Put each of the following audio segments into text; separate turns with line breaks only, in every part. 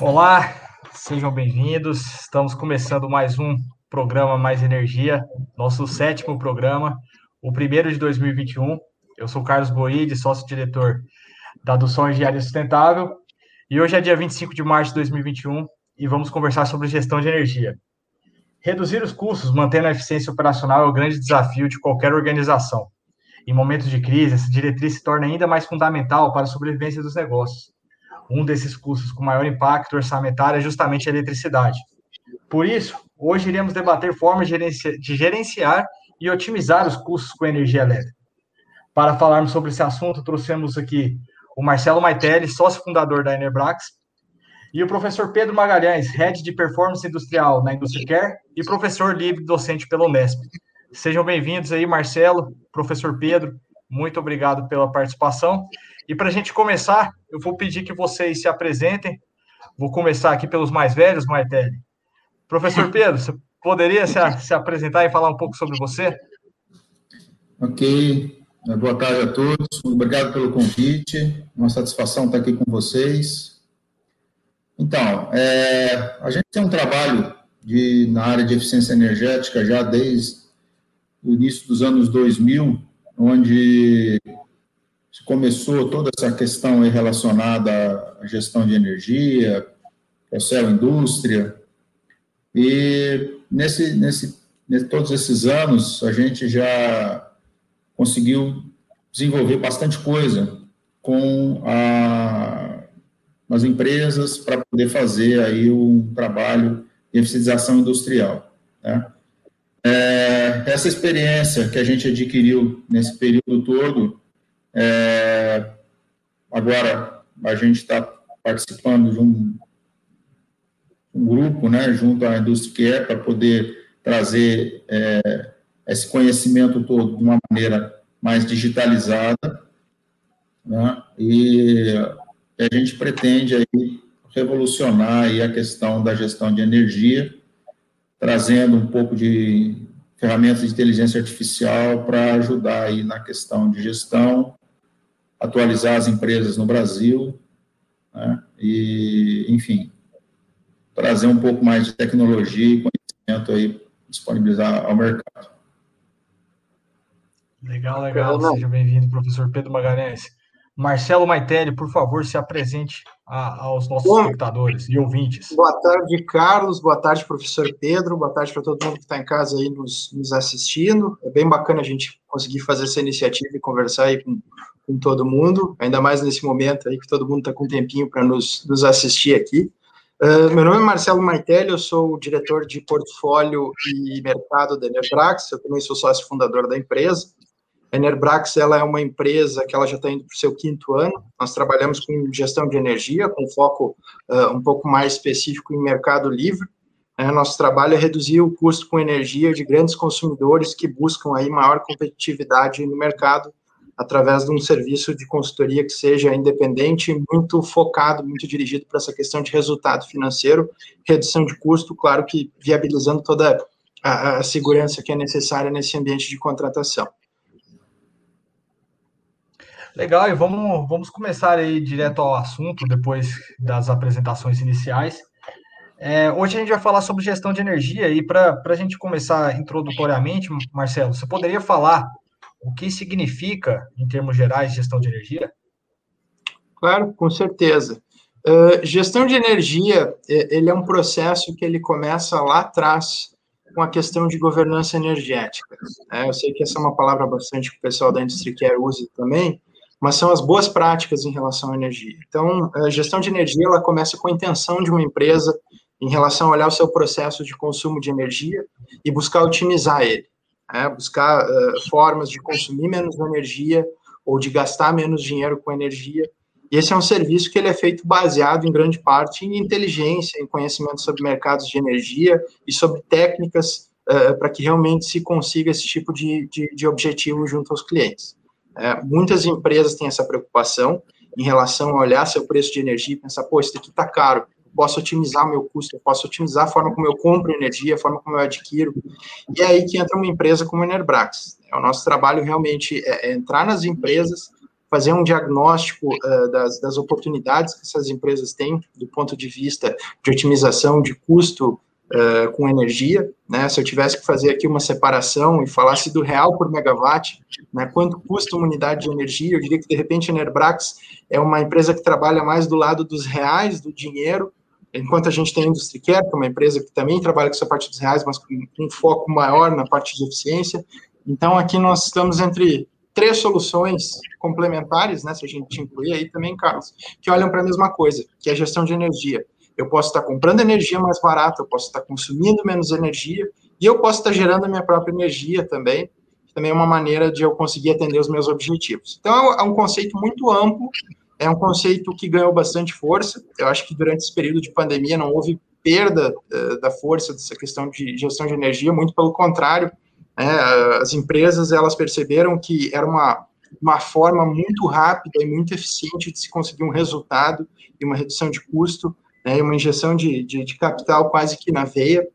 Olá, sejam bem-vindos. Estamos começando mais um programa Mais Energia, nosso sétimo programa, o primeiro de 2021. Eu sou Carlos Boide, sócio-diretor da Adução Engenharia Sustentável, e hoje é dia 25 de março de 2021 e vamos conversar sobre gestão de energia. Reduzir os custos, mantendo a eficiência operacional é o grande desafio de qualquer organização. Em momentos de crise, essa diretriz se torna ainda mais fundamental para a sobrevivência dos negócios um desses custos com maior impacto orçamentário é justamente a eletricidade. Por isso, hoje iremos debater formas de gerenciar e otimizar os custos com energia elétrica. Para falarmos sobre esse assunto, trouxemos aqui o Marcelo Maitelli, sócio fundador da Enerbrax, e o professor Pedro Magalhães, head de performance industrial na Industria Care e professor livre docente pelo Unesp. Sejam bem-vindos aí, Marcelo, professor Pedro, muito obrigado pela participação. E para a gente começar, eu vou pedir que vocês se apresentem. Vou começar aqui pelos mais velhos, Martelli. Professor Pedro, você poderia se, se apresentar e falar um pouco sobre você?
Ok. Boa tarde a todos. Obrigado pelo convite. Uma satisfação estar aqui com vocês. Então, é, a gente tem um trabalho de, na área de eficiência energética já desde o início dos anos 2000, onde começou toda essa questão relacionada à gestão de energia, processo indústria, e nesse, nesse, todos esses anos a gente já conseguiu desenvolver bastante coisa com a, as empresas para poder fazer aí um trabalho de eficientização industrial. Né? É, essa experiência que a gente adquiriu nesse período todo é, agora, a gente está participando de um, um, grupo, né, junto à Indústria Care, para poder trazer é, esse conhecimento todo de uma maneira mais digitalizada, né, e a gente pretende aí revolucionar aí a questão da gestão de energia, trazendo um pouco de ferramentas de inteligência artificial para ajudar aí na questão de gestão atualizar as empresas no Brasil, né, e, enfim, trazer um pouco mais de tecnologia e conhecimento aí, disponibilizar ao mercado.
Legal, legal. Seja bem-vindo, professor Pedro Magalhães. Marcelo Maitelli, por favor, se apresente a, aos nossos Bom, espectadores e ouvintes.
Boa tarde, Carlos. Boa tarde, professor Pedro. Boa tarde para todo mundo que está em casa aí nos, nos, assistindo. É bem bacana a gente conseguir fazer essa iniciativa e conversar aí com, com todo mundo, ainda mais nesse momento aí que todo mundo está com um tempinho para nos, nos assistir aqui. Uh, meu nome é Marcelo Maitelli, eu sou o diretor de portfólio e mercado da Enerbrax, eu também sou sócio fundador da empresa. A Enerbrax ela é uma empresa que ela já está indo para o seu quinto ano. Nós trabalhamos com gestão de energia, com foco uh, um pouco mais específico em mercado livre. Uh, nosso trabalho é reduzir o custo com energia de grandes consumidores que buscam aí maior competitividade no mercado através de um serviço de consultoria que seja independente, muito focado, muito dirigido para essa questão de resultado financeiro, redução de custo, claro que viabilizando toda a, a segurança que é necessária nesse ambiente de contratação.
Legal, e vamos, vamos começar aí direto ao assunto, depois das apresentações iniciais. É, hoje a gente vai falar sobre gestão de energia, e para a gente começar introdutoriamente, Marcelo, você poderia falar o que significa, em termos gerais, gestão de energia?
Claro, com certeza. Uh, gestão de energia, ele é um processo que ele começa lá atrás com a questão de governança energética. É, eu sei que essa é uma palavra bastante que o pessoal da indústria usa também, mas são as boas práticas em relação à energia. Então, a gestão de energia, ela começa com a intenção de uma empresa em relação a olhar o seu processo de consumo de energia e buscar otimizar ele né, buscar uh, formas de consumir menos energia ou de gastar menos dinheiro com energia. E esse é um serviço que ele é feito baseado em grande parte em inteligência, em conhecimento sobre mercados de energia e sobre técnicas uh, para que realmente se consiga esse tipo de, de, de objetivo junto aos clientes. Uh, muitas empresas têm essa preocupação em relação a olhar seu preço de energia e pensar, pô, isso aqui está caro, posso otimizar meu custo, eu posso otimizar a forma como eu compro energia, a forma como eu adquiro. E é aí que entra uma empresa como a Enerbrax. O nosso trabalho realmente é, é entrar nas empresas, fazer um diagnóstico uh, das, das, oportunidades que essas empresas têm do ponto de vista de otimização de custo uh, com energia, né? Se eu tivesse que fazer aqui uma separação e falasse do real por megawatt, né? Quanto custa uma unidade de energia? Eu diria que de repente a Enerbrax é uma empresa que trabalha mais do lado dos reais, do dinheiro, enquanto a gente tem a IndustryCare, que é uma empresa que também trabalha com essa parte dos reais, mas com um foco maior na parte de eficiência. Então aqui nós estamos entre três soluções complementares, né, se a gente incluir aí também, Carlos, que olham para a mesma coisa, que é a gestão de energia. Eu posso estar comprando energia mais barata, eu posso estar consumindo menos energia, e eu posso estar gerando a minha própria energia também, que também é uma maneira de eu conseguir atender os meus objetivos. Então, é um é conceito muito amplo, é um conceito que ganhou bastante força. Eu acho que durante esse período de pandemia não houve perda uh, da força dessa questão de gestão de energia, muito pelo contrário, né, as empresas elas perceberam que era uma, uma forma muito rápida e muito eficiente de se conseguir um resultado e uma redução de custo, né, uma injeção de, de, de, capital quase que na veia,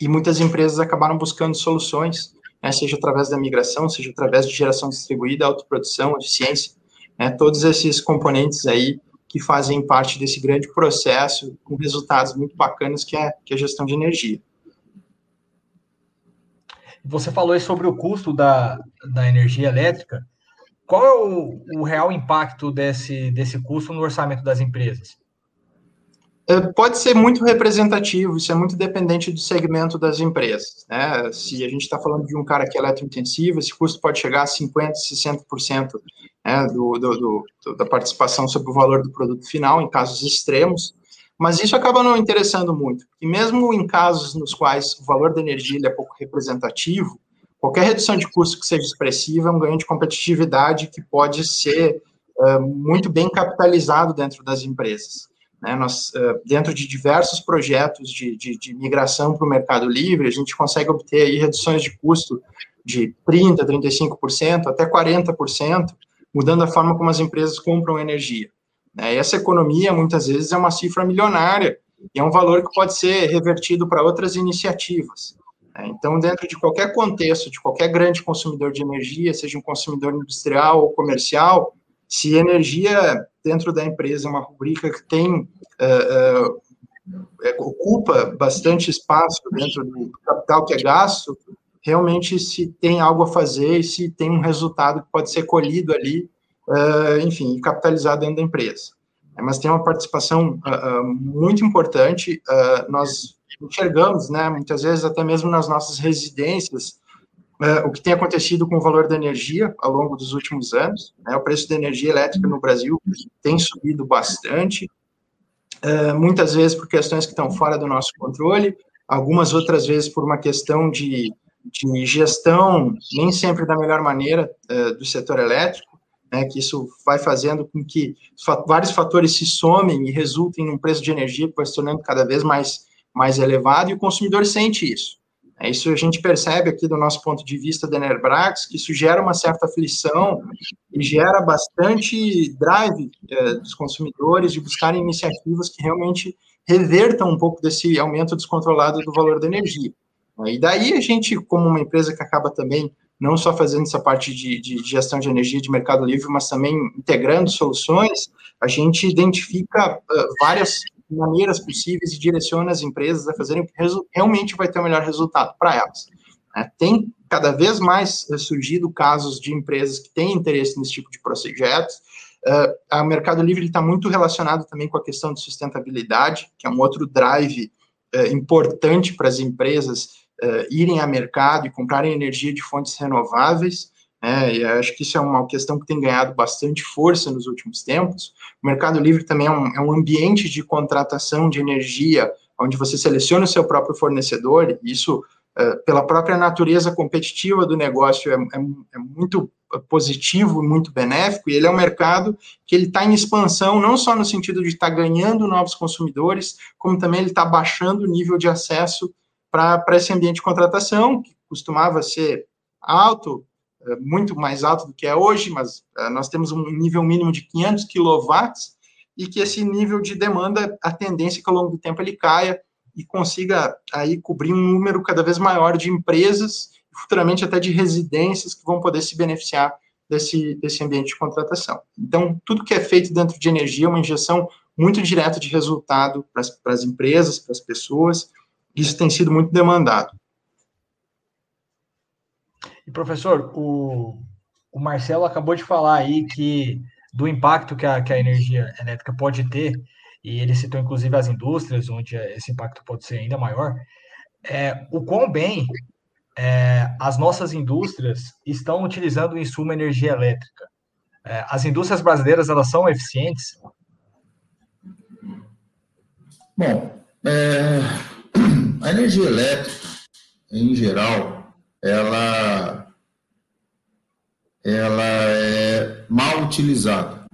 e muitas empresas acabaram buscando soluções, né, seja através da migração, seja através de geração distribuída, autoprodução, eficiência, né, todos esses componentes aí que fazem parte desse grande processo com resultados muito bacanas que é, que é a gestão de energia.
Você falou sobre o custo da, da energia elétrica. Qual é o, o real impacto desse, desse custo no orçamento das empresas?
É, pode ser muito representativo, isso é muito dependente do segmento das empresas. Né? Se a gente está falando de um cara que é eletrointensivo, esse custo pode chegar a 50%, 60% né, do, do, do, da participação sobre o valor do produto final, em casos extremos. Mas isso acaba não interessando muito, e mesmo em casos nos quais o valor da energia é pouco representativo, qualquer redução de custo que seja expressiva é um ganho de competitividade que pode ser uh, muito bem capitalizado dentro das empresas. Né? Nós, uh, dentro de diversos projetos de, de, de migração para o mercado livre, a gente consegue obter aí reduções de custo de 30%, 35%, até 40%, mudando a forma como as empresas compram energia. Né? Essa economia, muitas vezes, é uma cifra milionária e é um valor que pode ser revertido para outras iniciativas. Né? Então, dentro de qualquer contexto, de qualquer grande consumidor de energia, seja um consumidor industrial ou comercial, se energia dentro da empresa uma rubrica que tem uh, ocupa bastante espaço dentro do capital que é gasto, realmente se tem algo a fazer e se tem um resultado que pode ser colhido ali uh, enfim, capitalizar dentro da empresa. É, mas tem uma participação muito importante, nós enxergamos, né, muitas vezes até mesmo nas nossas residências, o que tem acontecido com o valor da energia ao longo dos últimos anos. Né, o preço da energia elétrica no Brasil tem subido bastante, muitas vezes por questões que estão fora do nosso controle, algumas outras vezes por uma questão de, de gestão, nem sempre da melhor maneira, do setor elétrico né, que isso vai fazendo com que vários fatores se somem e resultem num preço de energia que vai se tornando cada vez mais, mais elevado, e o consumidor sente isso. Isso a gente percebe aqui do nosso ponto de vista da Enerbrax, que isso gera uma certa aflição e gera bastante drive é, dos consumidores de buscarem iniciativas que realmente revertam um pouco desse aumento descontrolado do valor da energia. E daí a gente, como uma empresa que acaba também não só fazendo essa parte de, de, gestão de energia de mercado livre, mas também integrando soluções, a gente identifica uh, várias maneiras possíveis e direciona as empresas a fazerem o que realmente vai ter o melhor resultado para elas. É, tem cada vez mais uh, surgido casos de empresas que têm interesse nesse tipo de projetos. Uh, o Mercado Livre está muito relacionado também com a questão de sustentabilidade, que é um outro drive importante para as empresas uh, irem a mercado e comprarem energia de fontes renováveis, né, e acho que isso é uma questão que tem ganhado bastante força nos últimos tempos. O Mercado Livre também é um, é um ambiente de contratação de energia, onde você seleciona o seu próprio fornecedor, e isso, uh, pela própria natureza competitiva do negócio, é, é, é muito positivo e muito benéfico, e ele é um mercado que ele está em expansão, não só no sentido de estar tá ganhando novos consumidores, como também ele está baixando o nível de acesso para esse ambiente de contratação, que costumava ser alto, eh, muito mais alto do que é hoje, mas eh, nós temos um nível mínimo de 500 quilowatts, e que esse nível de demanda, a tendência é que ao longo do tempo ele caia e consiga aí cobrir um número cada vez maior de empresas, futuramente até de residências que vão poder se beneficiar desse, desse ambiente de contratação. Então, tudo que é feito dentro de energia é uma injeção muito direta de resultado para as empresas, para as pessoas, isso tem sido muito demandado.
E, professor, o, o Marcelo acabou de falar aí que do impacto que a, que a energia elétrica pode ter, e ele citou inclusive as indústrias, onde esse impacto pode ser ainda maior, é, o quão bem é, as nossas indústrias estão utilizando o insumo energia elétrica. É, as indústrias brasileiras, elas são eficientes?
Bom, é, a energia elétrica, em geral, ela ela é mal utilizada.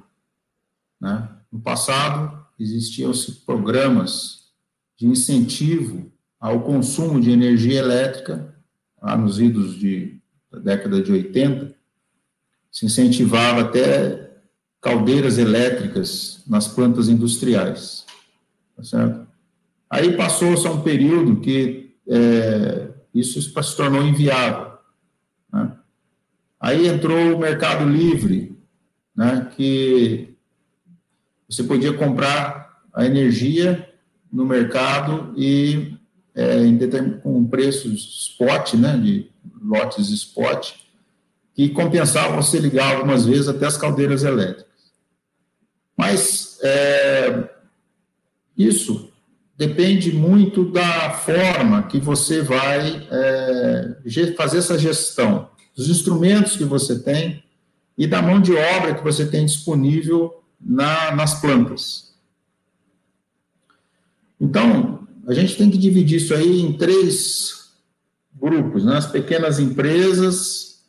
Né? No passado, existiam programas de incentivo ao consumo de energia elétrica, lá nos idos de, da década de 80, se incentivava até caldeiras elétricas nas plantas industriais. Tá certo? Aí passou-se um período que é, isso se tornou inviável. Né? Aí entrou o Mercado Livre, né, que você podia comprar a energia no mercado e é, com preços spot, né, de lotes spot, que compensavam você ligar algumas vezes até as caldeiras elétricas. Mas é, isso depende muito da forma que você vai é, fazer essa gestão dos instrumentos que você tem e da mão de obra que você tem disponível na, nas plantas. Então, a gente tem que dividir isso aí em três grupos, né? as pequenas empresas,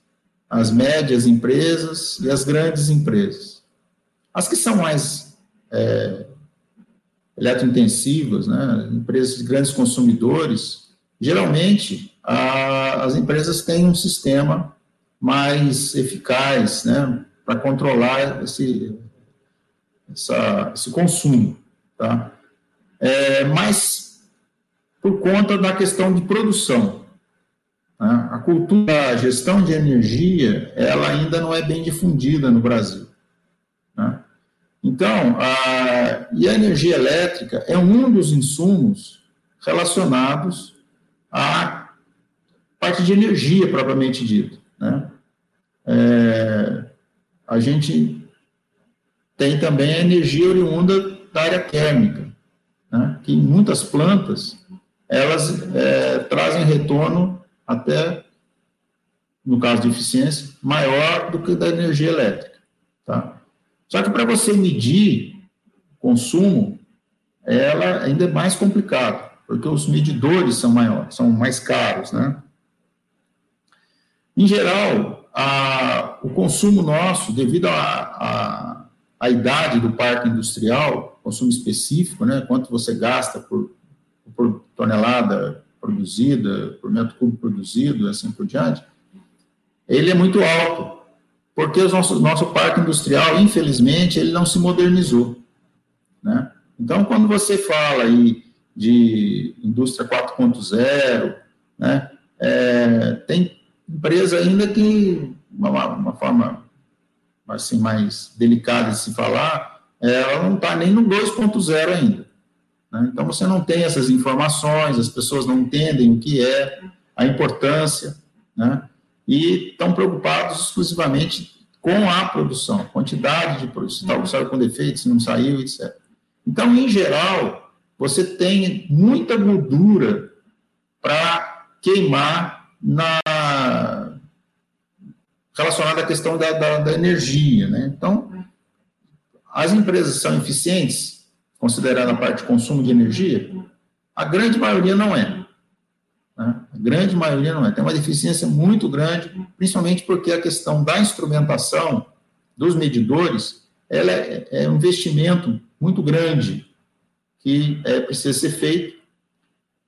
as médias empresas e as grandes empresas. As que são mais é, eletrointensivas, né? empresas de grandes consumidores, geralmente a, as empresas têm um sistema mais eficaz, né, para controlar esse, essa, esse consumo, tá? É, mas por conta da questão de produção, né? a cultura da gestão de energia, ela ainda não é bem difundida no Brasil. Então, a, e a energia elétrica é um dos insumos relacionados à parte de energia propriamente dita. Né? É, a gente tem também a energia oriunda da área térmica, né? que em muitas plantas elas é, trazem retorno até, no caso de eficiência, maior do que da energia elétrica. Só que para você medir consumo, ela ainda é mais complicado, porque os medidores são maiores, são mais caros, né? Em geral, a, o consumo nosso, devido à idade do parque industrial, consumo específico, né, quanto você gasta por, por tonelada produzida, por metro cúbico produzido, assim por diante, ele é muito alto, porque o nosso, nosso parque industrial, infelizmente, ele não se modernizou. Né? Então, quando você fala aí de indústria 4.0, né, é, tem empresa ainda que, uma, uma forma assim, mais delicada de se falar, ela não está nem no 2.0 ainda. Né? Então, você não tem essas informações, as pessoas não entendem o que é, a importância, né? E estão preocupados exclusivamente com a produção, quantidade de produção, se está saiu com defeito, se não saiu, etc. Então, em geral, você tem muita gordura para queimar na relacionada à questão da, da, da energia. Né? Então, as empresas são eficientes, considerando a parte de consumo de energia? A grande maioria não é. Né? A grande maioria não é. Tem uma deficiência muito grande, principalmente porque a questão da instrumentação dos medidores ela é, é um investimento muito grande que é, precisa ser feito.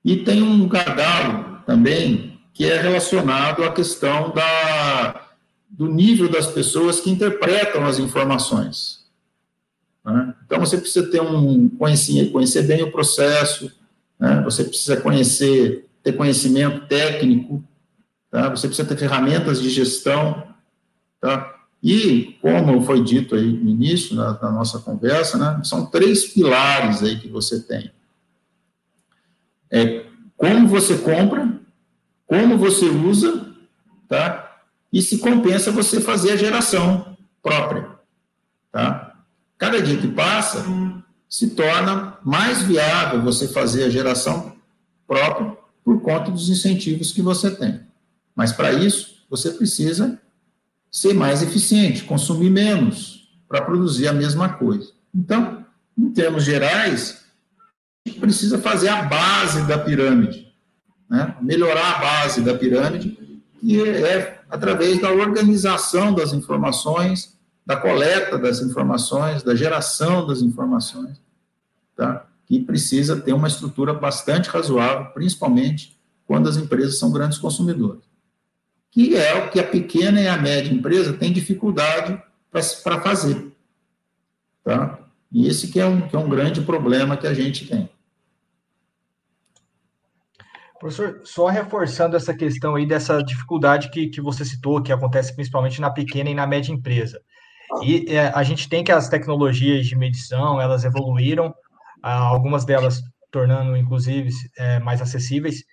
E tem um gargalo também que é relacionado à questão da, do nível das pessoas que interpretam as informações. Né? Então, você precisa ter um conhecer, conhecer bem o processo, né? você precisa conhecer, ter conhecimento técnico, tá? você precisa ter ferramentas de gestão, tá? E, como foi dito aí no início da, nossa conversa, né, são três pilares aí que você tem. É como você compra, como você usa, tá? E se compensa você fazer a geração própria, tá? Cada dia que passa, se torna mais viável você fazer a geração própria por conta dos incentivos que você tem. Mas para isso, você precisa ser mais eficiente, consumir menos para produzir a mesma coisa. Então, em termos gerais, a gente precisa fazer a base da pirâmide, né? melhorar a base da pirâmide, que é através da organização das informações, da coleta das informações, da geração das informações, tá? Que precisa ter uma estrutura bastante razoável, principalmente quando as empresas são grandes consumidores que é o que a pequena e a média empresa tem dificuldade para fazer. Tá? E esse que é, um, que é um grande problema que a gente tem.
Professor, só reforçando essa questão aí dessa dificuldade que, que você citou, que acontece principalmente na pequena e na média empresa. E é, a gente tem que as tecnologias de medição, elas evoluíram, algumas delas tornando, inclusive, é, mais acessíveis,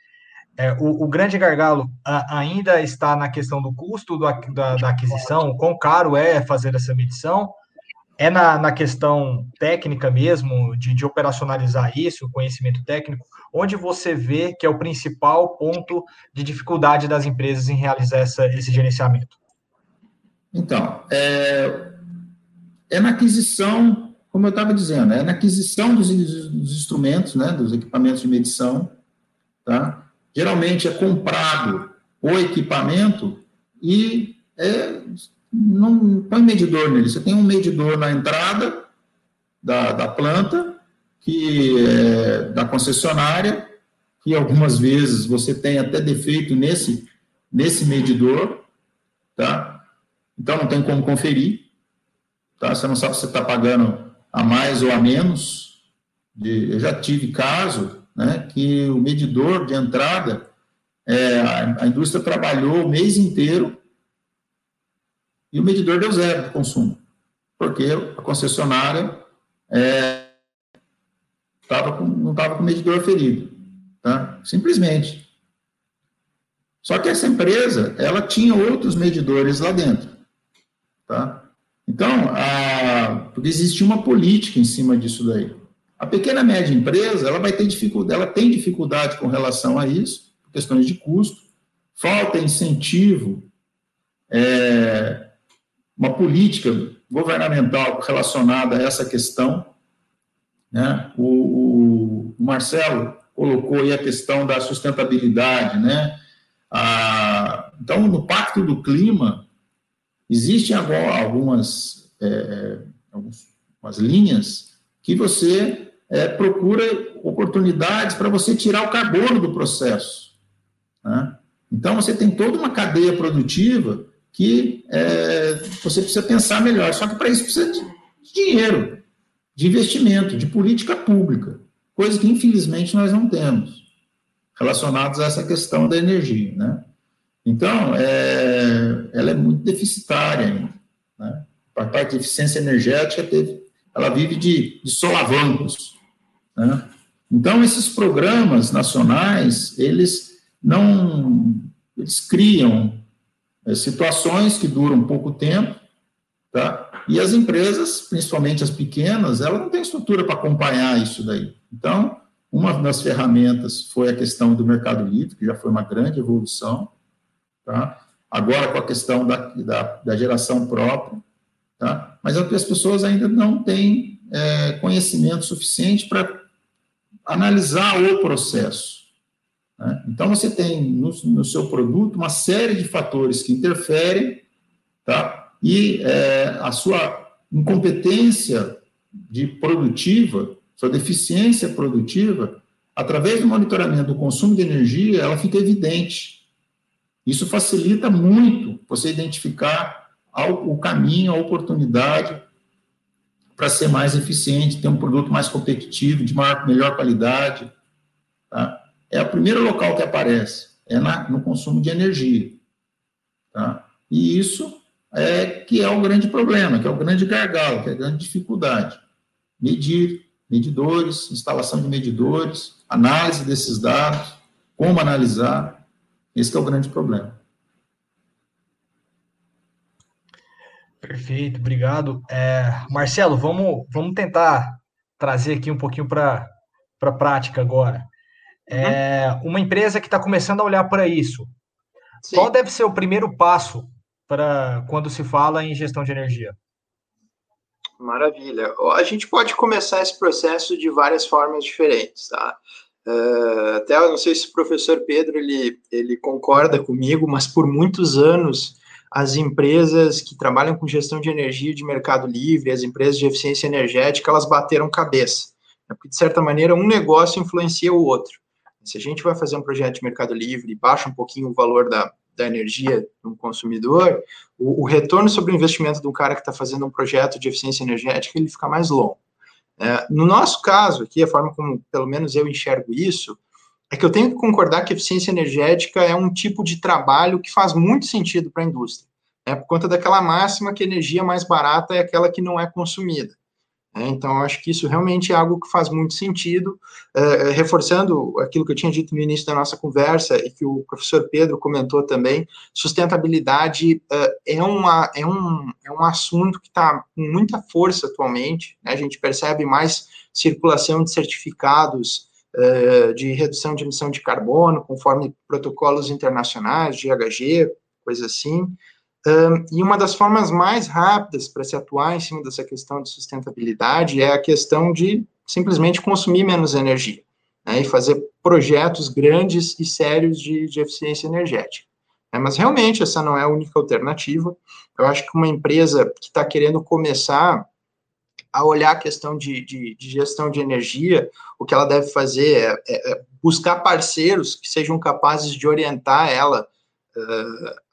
é, o, o, grande gargalo a, ainda está na questão do custo do, da, da, aquisição, quão caro é fazer essa medição, é na, na questão técnica mesmo, de, de, operacionalizar isso, o conhecimento técnico, onde você vê que é o principal ponto de dificuldade das empresas em realizar essa, esse gerenciamento?
Então, é, é na aquisição, como eu estava dizendo, é na aquisição dos, dos instrumentos, né, dos equipamentos de medição, tá? geralmente é comprado o equipamento e é, não põe medidor nele. Você tem um medidor na entrada da, da planta, que é da concessionária, que algumas vezes você tem até defeito nesse, nesse medidor, tá? Então não tem como conferir, tá? Você não sabe se você está pagando a mais ou a menos. De, eu já tive caso né, que o medidor de entrada, é, a, a, indústria trabalhou o mês inteiro e o medidor deu zero de consumo, porque a concessionária é, tava com, não estava com o medidor ferido, tá? simplesmente. Só que essa empresa, ela tinha outros medidores lá dentro, tá? Então, a, porque existia uma política em cima disso daí. A pequena e média empresa, ela vai ter dificuldade, ela tem dificuldade com relação a isso, questões de custo, falta incentivo, é, uma política governamental relacionada a essa questão. Né? O, o, o, Marcelo colocou aí a questão da sustentabilidade, né? A, então, no Pacto do Clima, existem agora algumas, é, algumas linhas que você é, procura oportunidades para você tirar o carbono do processo. Né? Então, você tem toda uma cadeia produtiva que é, você precisa pensar melhor. Só que para isso precisa de dinheiro, de investimento, de política pública, coisa que infelizmente nós não temos, relacionados a essa questão da energia. Né? Então, é, ela é muito deficitária ainda. Né? A parte de eficiência energética teve, ela vive de, de solavancos. Né? Então, esses programas nacionais, eles não, eles criam é, situações que duram pouco tempo, tá? E as empresas, principalmente as pequenas, elas não têm estrutura para acompanhar isso daí. Então, uma das ferramentas foi a questão do mercado livre, que já foi uma grande evolução, tá? Agora com a questão da, da, da geração própria, tá? Mas as pessoas ainda não têm é, conhecimento suficiente para analisar o processo. Né? Então, você tem no, no, seu produto uma série de fatores que interferem, tá? e é, a sua incompetência de produtiva, sua deficiência produtiva, através do monitoramento do consumo de energia, ela fica evidente. Isso facilita muito você identificar o caminho, a oportunidade para ser mais eficiente, ter um produto mais competitivo, de maior, melhor qualidade. Tá? É o primeiro local que aparece, é na, no consumo de energia. Tá? E isso é que é o grande problema, que é o grande gargalo, que é a grande dificuldade. Medir, medidores, instalação de medidores, análise desses dados, como analisar, esse é o grande problema.
Perfeito, obrigado. É, Marcelo, vamos, vamos tentar trazer aqui um pouquinho para a prática agora. É, uhum. Uma empresa que está começando a olhar para isso, Sim. qual deve ser o primeiro passo para quando se fala em gestão de energia?
Maravilha. A gente pode começar esse processo de várias formas diferentes, tá? Uh, até eu não sei se o professor Pedro ele, ele concorda comigo, mas por muitos anos as empresas que trabalham com gestão de energia de mercado livre, as empresas de eficiência energética, elas bateram cabeça. Né? Porque, de certa maneira, um negócio influencia o outro. Se a gente vai fazer um projeto de mercado livre e baixa um pouquinho o valor da, da energia do consumidor, o, o, retorno sobre o investimento do cara que está fazendo um projeto de eficiência energética, ele fica mais longo. É, no nosso caso aqui, a forma como, pelo menos, eu enxergo isso, é que eu tenho que concordar que eficiência energética é um tipo de trabalho que faz muito sentido para a indústria, né, por conta daquela máxima que energia mais barata é aquela que não é consumida. Né, então, acho que isso realmente é algo que faz muito sentido, uh, reforçando aquilo que eu tinha dito no início da nossa conversa e que o professor Pedro comentou também, sustentabilidade uh, é, uma, é, um, é um assunto que está com muita força atualmente, né, a gente percebe mais circulação de certificados, eh, de redução de emissão de carbono, conforme protocolos internacionais, GHG, coisa assim. E uma das formas mais rápidas para se atuar em cima dessa questão de sustentabilidade é a questão de simplesmente consumir menos energia né, e fazer projetos grandes e sérios de, de eficiência energética. É, mas realmente essa não é a única alternativa. Eu acho que uma empresa que está querendo começar a olhar a questão de, de, de, gestão de energia, o que ela deve fazer é, é, é buscar parceiros que sejam capazes de orientar ela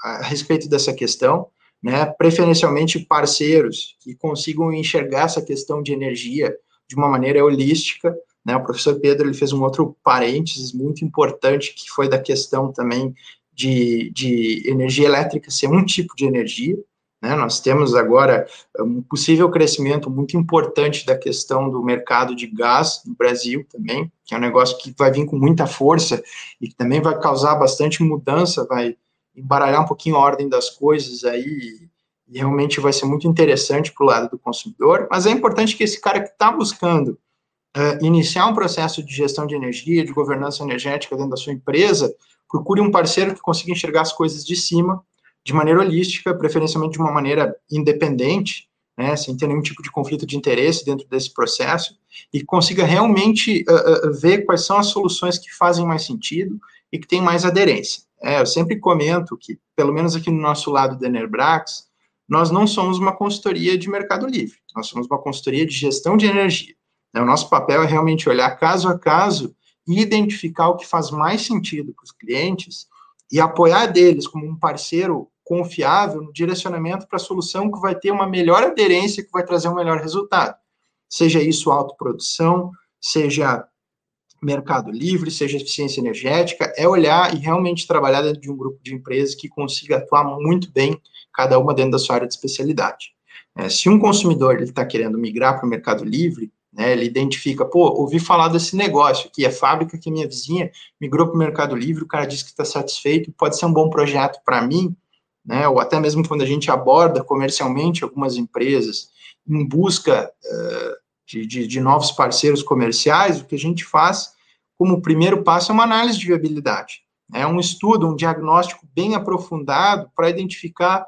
a respeito dessa questão, né, preferencialmente parceiros que consigam enxergar essa questão de energia de uma maneira holística, né, o professor Pedro ele fez um outro parênteses muito importante, que foi da questão também de, de energia elétrica ser um tipo de energia, né? Nós temos agora um possível crescimento muito importante da questão do mercado de gás no Brasil também, que é um negócio que vai vir com muita força e que também vai causar bastante mudança, vai embaralhar um pouquinho a ordem das coisas aí e realmente vai ser muito interessante para o lado do consumidor, mas é importante que esse cara que está buscando uh, iniciar um processo de gestão de energia, de governança energética dentro da sua empresa, procure um parceiro que consiga enxergar as coisas de cima de maneira holística, preferencialmente de uma maneira independente, né, sem ter nenhum tipo de conflito de interesse dentro desse processo, e consiga realmente uh, uh, ver quais são as soluções que fazem mais sentido e que têm mais aderência. É, eu sempre comento que, pelo menos aqui no nosso lado da Enerbrax, nós não somos uma consultoria de mercado livre, nós somos uma consultoria de gestão de energia. Né, o nosso papel é realmente olhar caso a caso e identificar o que faz mais sentido para os clientes e apoiar deles como um parceiro confiável no direcionamento para a solução que vai ter uma melhor aderência, que vai trazer um melhor resultado. Seja isso autoprodução, seja mercado livre, seja eficiência energética, é olhar e realmente trabalhar dentro de um grupo de empresas que consiga atuar muito bem, cada uma dentro da sua área de especialidade. É, se um consumidor está querendo migrar para o mercado livre, né, ele identifica, pô, ouvi falar desse negócio aqui, a fábrica que minha vizinha migrou para o mercado livre, o cara disse que está satisfeito, pode ser um bom projeto para mim, né, ou até mesmo quando a gente aborda comercialmente algumas empresas em busca uh, de, de, de, novos parceiros comerciais, o que a gente faz como primeiro passo é uma análise de viabilidade. É um estudo, um diagnóstico bem aprofundado para identificar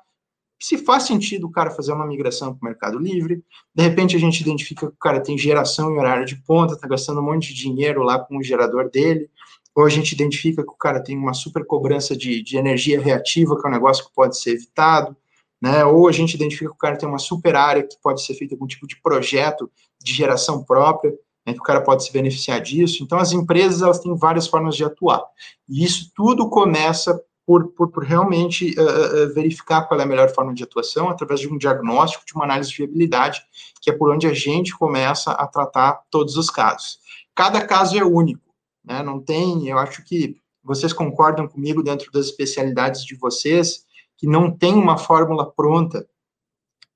se faz sentido o cara fazer uma migração para o Mercado Livre. De repente a gente identifica que o cara tem geração em horário de ponta, está gastando um monte de dinheiro lá com o gerador dele ou a gente identifica que o cara tem uma super cobrança de, de energia reativa, que é um negócio que pode ser evitado, né? Ou a gente identifica que o cara tem uma super área que pode ser feita algum tipo de projeto de geração própria, né, que o cara pode se beneficiar disso. Então, as empresas elas têm várias formas de atuar. E isso tudo começa por, por, por realmente uh, verificar qual é a melhor forma de atuação através de um diagnóstico, de uma análise de viabilidade, que é por onde a gente começa a tratar todos os casos. Cada caso é único, né? Não tem, eu acho que vocês concordam comigo dentro das especialidades de vocês que não tem uma fórmula pronta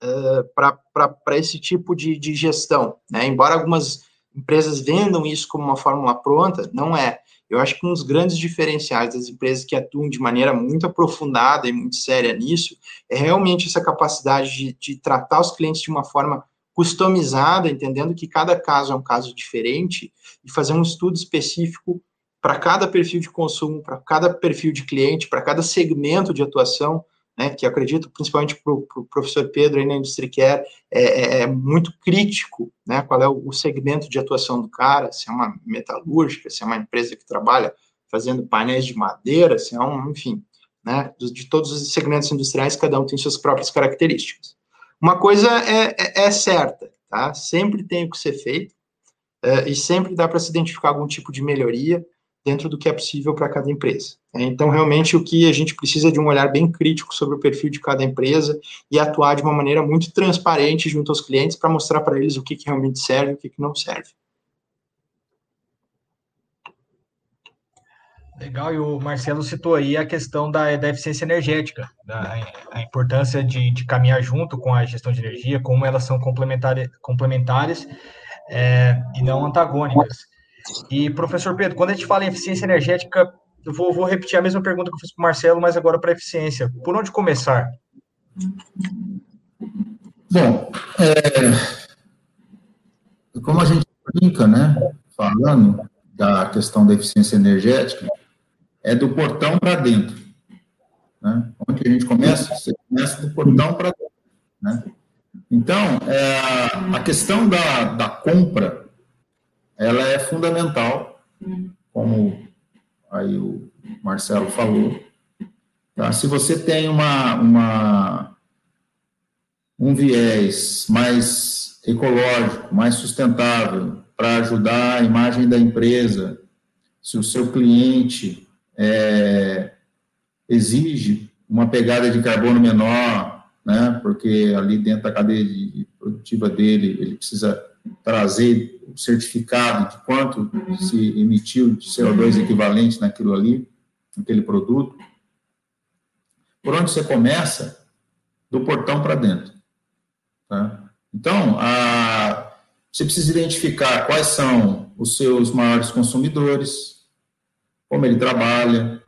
uh, para esse tipo de, de gestão, né? Embora algumas empresas vendam isso como uma fórmula pronta, não é. Eu acho que um dos grandes diferenciais das empresas que atuam de maneira muito aprofundada e muito séria nisso é realmente essa capacidade de, de tratar os clientes de uma forma customizada, entendendo que cada caso é um caso diferente e fazer um estudo específico para cada perfil de consumo, para cada perfil de cliente, para cada segmento de atuação, né, que acredito, principalmente para o pro professor Pedro aí na Industry Care, é, é, é muito crítico, né, qual é o, o, segmento de atuação do cara, se é uma metalúrgica, se é uma empresa que trabalha fazendo painéis de madeira, se é um, enfim, né, de, de todos os segmentos industriais, cada um tem suas próprias características. Uma coisa é, é, é certa, tá, sempre tem o que ser feito, é, e sempre dá para se identificar algum tipo de melhoria, dentro do que é possível para cada empresa. É, então, realmente, o que a gente precisa é de um olhar bem crítico sobre o perfil de cada empresa e atuar de uma maneira muito transparente junto aos clientes para mostrar para eles o que, que realmente serve e o que, que não serve.
Legal, e o Marcelo citou aí a questão da, da eficiência energética, da, a importância de, de, caminhar junto com a gestão de energia, como elas são complementares, complementares é, e não antagônicas. E, professor Pedro, quando a gente fala em eficiência energética, eu vou, vou repetir a mesma pergunta que eu fiz para o Marcelo, mas agora para eficiência. Por onde começar?
Bom, é, como a gente brinca, né, falando da questão da eficiência energética, é do portão para dentro. Né? Onde a gente começa? Você começa do portão para dentro. Né? Então, é, a questão da, da compra ela é fundamental, como aí o Marcelo falou. Tá? Se você tem uma, uma, um viés mais ecológico, mais sustentável, para ajudar a imagem da empresa, se o seu cliente é, exige uma pegada de carbono menor, né, porque ali dentro da cadeia de, produtiva dele, ele precisa trazer o certificado de quanto se emitiu de CO2 equivalente naquilo ali, naquele produto. Por onde você começa? Do portão para dentro. Tá? Então, a, você precisa identificar quais são os seus maiores consumidores, como ele trabalha,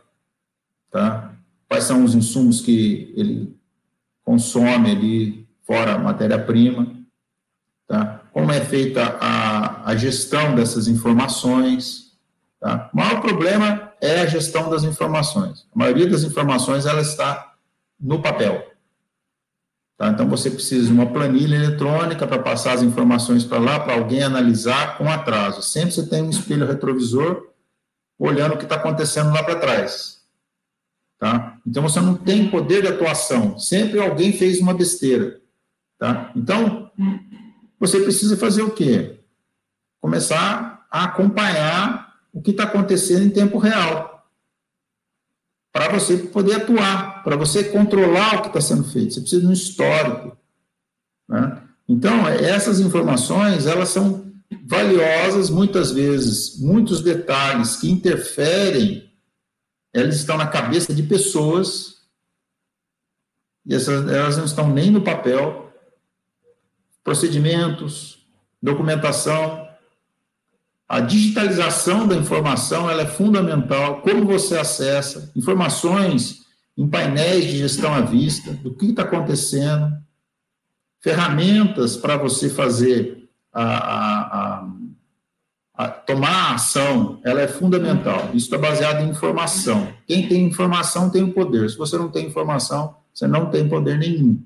tá? quais são os insumos que ele consome ali, fora matéria-prima? Como é feita a, a gestão dessas informações. Tá? O maior problema é a gestão das informações. A maioria das informações ela está no papel. Tá? Então, você precisa de uma planilha eletrônica para passar as informações para lá, para alguém analisar com atraso. Sempre você tem um espelho retrovisor olhando o que está acontecendo lá para trás. Tá? Então, você não tem poder de atuação. Sempre alguém fez uma besteira. Tá? Então, você precisa fazer o quê? Começar a acompanhar o que está acontecendo em tempo real. Para você poder atuar, para você controlar o que está sendo feito. Você precisa de um histórico. Né? Então, essas informações, elas são valiosas, muitas vezes, muitos detalhes que interferem, elas estão na cabeça de pessoas, e essas, elas não estão nem no papel, procedimentos, documentação. A digitalização da informação ela é fundamental. Como você acessa informações em painéis de gestão à vista, do que está acontecendo, ferramentas para você fazer a, a, a, a, tomar a ação, ela é fundamental. Isso está baseado em informação. Quem tem informação tem o poder. Se você não tem informação, você não tem poder nenhum.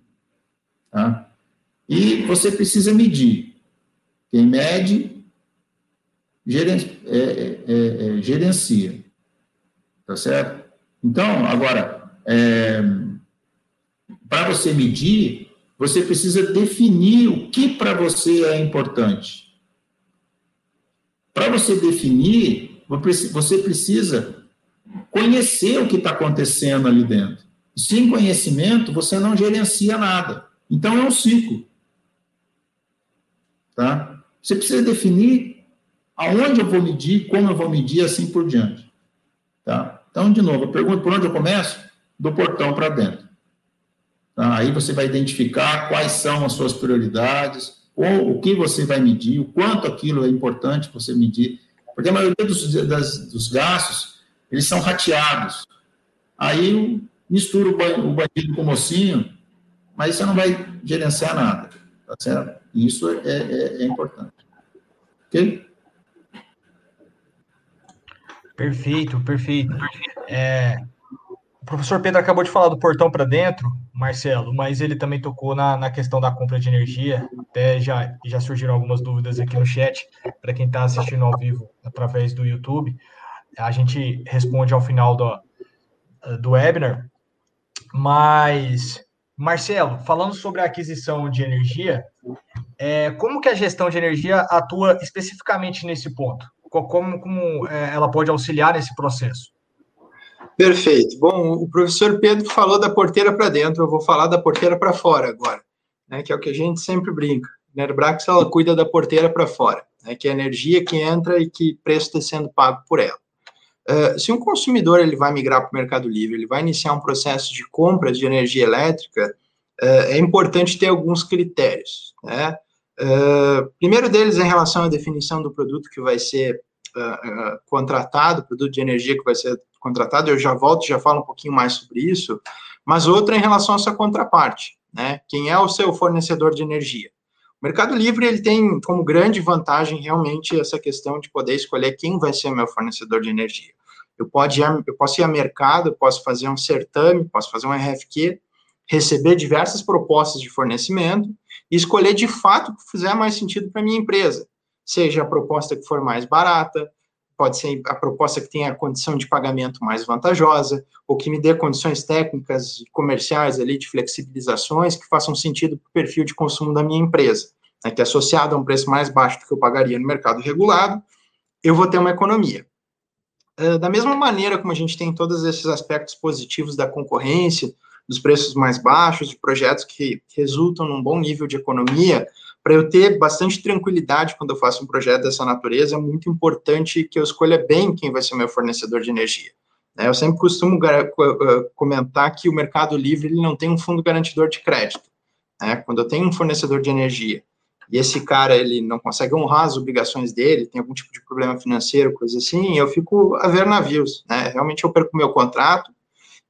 Tá? E você precisa medir. Quem mede, gerencia. É, é, é, gerencia. Tá certo? Então, agora, é, para você medir, você precisa definir o que para você é importante. Para você definir, você precisa conhecer o que está acontecendo ali dentro. sem conhecimento, você não gerencia nada. Então, é um ciclo. Tá? Você precisa definir aonde eu vou medir, como eu vou medir, assim por diante. Tá? Então, de novo, eu pergunto por onde eu começo? Do portão para dentro. Tá? Aí você vai identificar quais são as suas prioridades, ou o que você vai medir, o quanto aquilo é importante você medir. Porque a maioria dos, das, dos gastos, eles são rateados. Aí mistura o bandido com o mocinho, mas você não vai gerenciar nada, tá certo? Isso é, é, é importante. Ok?
Perfeito, perfeito. É, o professor Pedro acabou de falar do portão para dentro, Marcelo, mas ele também tocou na, na questão da compra de energia. Até já, já surgiram algumas dúvidas aqui no chat, para quem está assistindo ao vivo através do YouTube. A gente responde ao final do, do webinar. Mas, Marcelo, falando sobre a aquisição de energia, é, como que a gestão de energia atua especificamente nesse ponto? como, como é, ela pode auxiliar nesse processo.
Perfeito. Bom, o professor Pedro falou da porteira para dentro, eu vou falar da porteira para fora agora, né, que é o que a gente sempre brinca. Nerbrax, ela cuida da porteira para fora, né, que é a energia que entra e que preço está sendo pago por ela. Uh, se um consumidor ele vai migrar para o Mercado Livre, ele vai iniciar um processo de compras de energia elétrica, uh, é importante ter alguns critérios. Né? Uh, primeiro deles é em relação à definição do produto que vai ser contratado, produto de energia que vai ser contratado, eu já volto, já falo um pouquinho mais sobre isso, mas outra é em relação à sua contraparte, né? Quem é o seu fornecedor de energia? Mercado Livre ele tem como grande vantagem realmente essa questão de poder escolher quem vai ser meu fornecedor de energia. Eu, pode ir, eu posso ir ao mercado, posso fazer um certame, posso fazer um RFQ, receber diversas propostas de fornecimento e escolher de fato o que fizer mais sentido para minha empresa. Seja a proposta que for mais barata, pode ser a proposta que tenha a condição de pagamento mais vantajosa, ou que me dê condições técnicas e comerciais ali de flexibilizações que façam sentido para o perfil de consumo da minha empresa, né, que é associado a um preço mais baixo do que eu pagaria no mercado regulado, eu vou ter uma economia. Uh, da mesma maneira como a gente tem todos esses aspectos positivos da concorrência, dos preços mais baixos, de projetos que resultam num bom nível de economia, para eu ter bastante tranquilidade quando eu faço um projeto dessa natureza, é muito importante que eu escolha bem quem vai ser meu fornecedor de energia. Né? Eu sempre costumo comentar que o Mercado Livre ele não tem um fundo garantidor de crédito. Né? Quando eu tenho um fornecedor de energia e esse cara ele não consegue honrar as obrigações dele, tem algum tipo de problema financeiro, coisa assim, eu fico a ver navios. Né? Realmente eu perco meu contrato,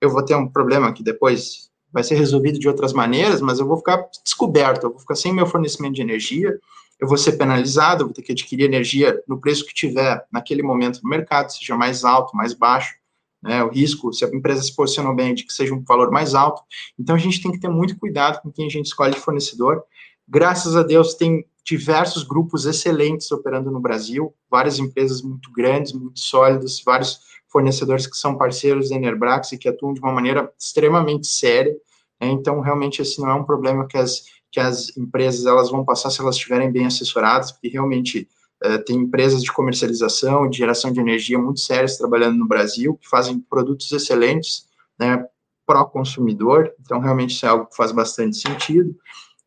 eu vou ter um problema que depois vai ser resolvido de outras maneiras, mas eu vou ficar descoberto, eu vou ficar sem meu fornecimento de energia, eu vou ser penalizado, eu vou ter que adquirir energia no preço que tiver naquele momento no mercado, seja mais alto, mais baixo, né, o risco, se a empresa se posicionou bem, de que seja um valor mais alto. Então, a gente tem que ter muito cuidado com quem a gente escolhe de fornecedor. Graças a Deus, tem diversos grupos excelentes operando no Brasil, várias empresas muito grandes, muito sólidas, vários fornecedores que são parceiros da Enerbrax e que atuam de uma maneira extremamente séria. Né? Então, realmente, esse não é um problema que as, que as empresas elas vão passar se elas estiverem bem assessoradas, porque realmente uh, tem empresas de comercialização, de geração de energia muito sérias trabalhando no Brasil, que fazem produtos excelentes, né, pró-consumidor, então realmente isso é algo que faz bastante sentido.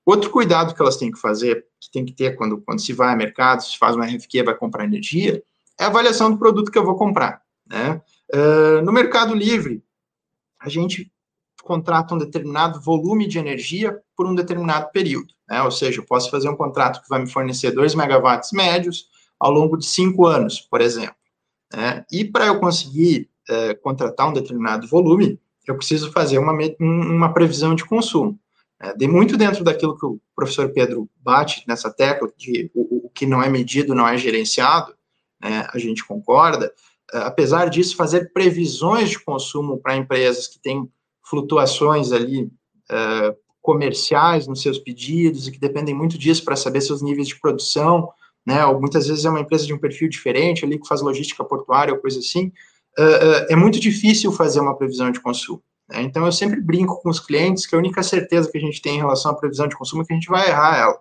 Outro cuidado que elas têm que fazer, que tem que ter quando, quando se vai a mercado, se faz um RFQ, vai comprar energia, é a avaliação do produto que eu vou comprar. Né? Uh, no Mercado Livre, a gente contrata um determinado volume de energia por um determinado período. Né? Ou seja, eu posso fazer um contrato que vai me fornecer 2 megawatts médios ao longo de cinco anos, por exemplo. Né? E para eu conseguir uh, contratar um determinado volume, eu preciso fazer uma, uma previsão de consumo. É, de muito dentro daquilo que o professor Pedro bate nessa tecla, de o, o que não é medido não é gerenciado, né, a gente concorda, apesar disso, fazer previsões de consumo para empresas que têm flutuações ali uh, comerciais nos seus pedidos e que dependem muito disso para saber seus níveis de produção, né? Ou muitas vezes é uma empresa de um perfil diferente ali que faz logística portuária ou coisa assim. Uh, uh, é muito difícil fazer uma previsão de consumo. Né? Então eu sempre brinco com os clientes que a única certeza que a gente tem em relação à previsão de consumo é que a gente vai errar ela.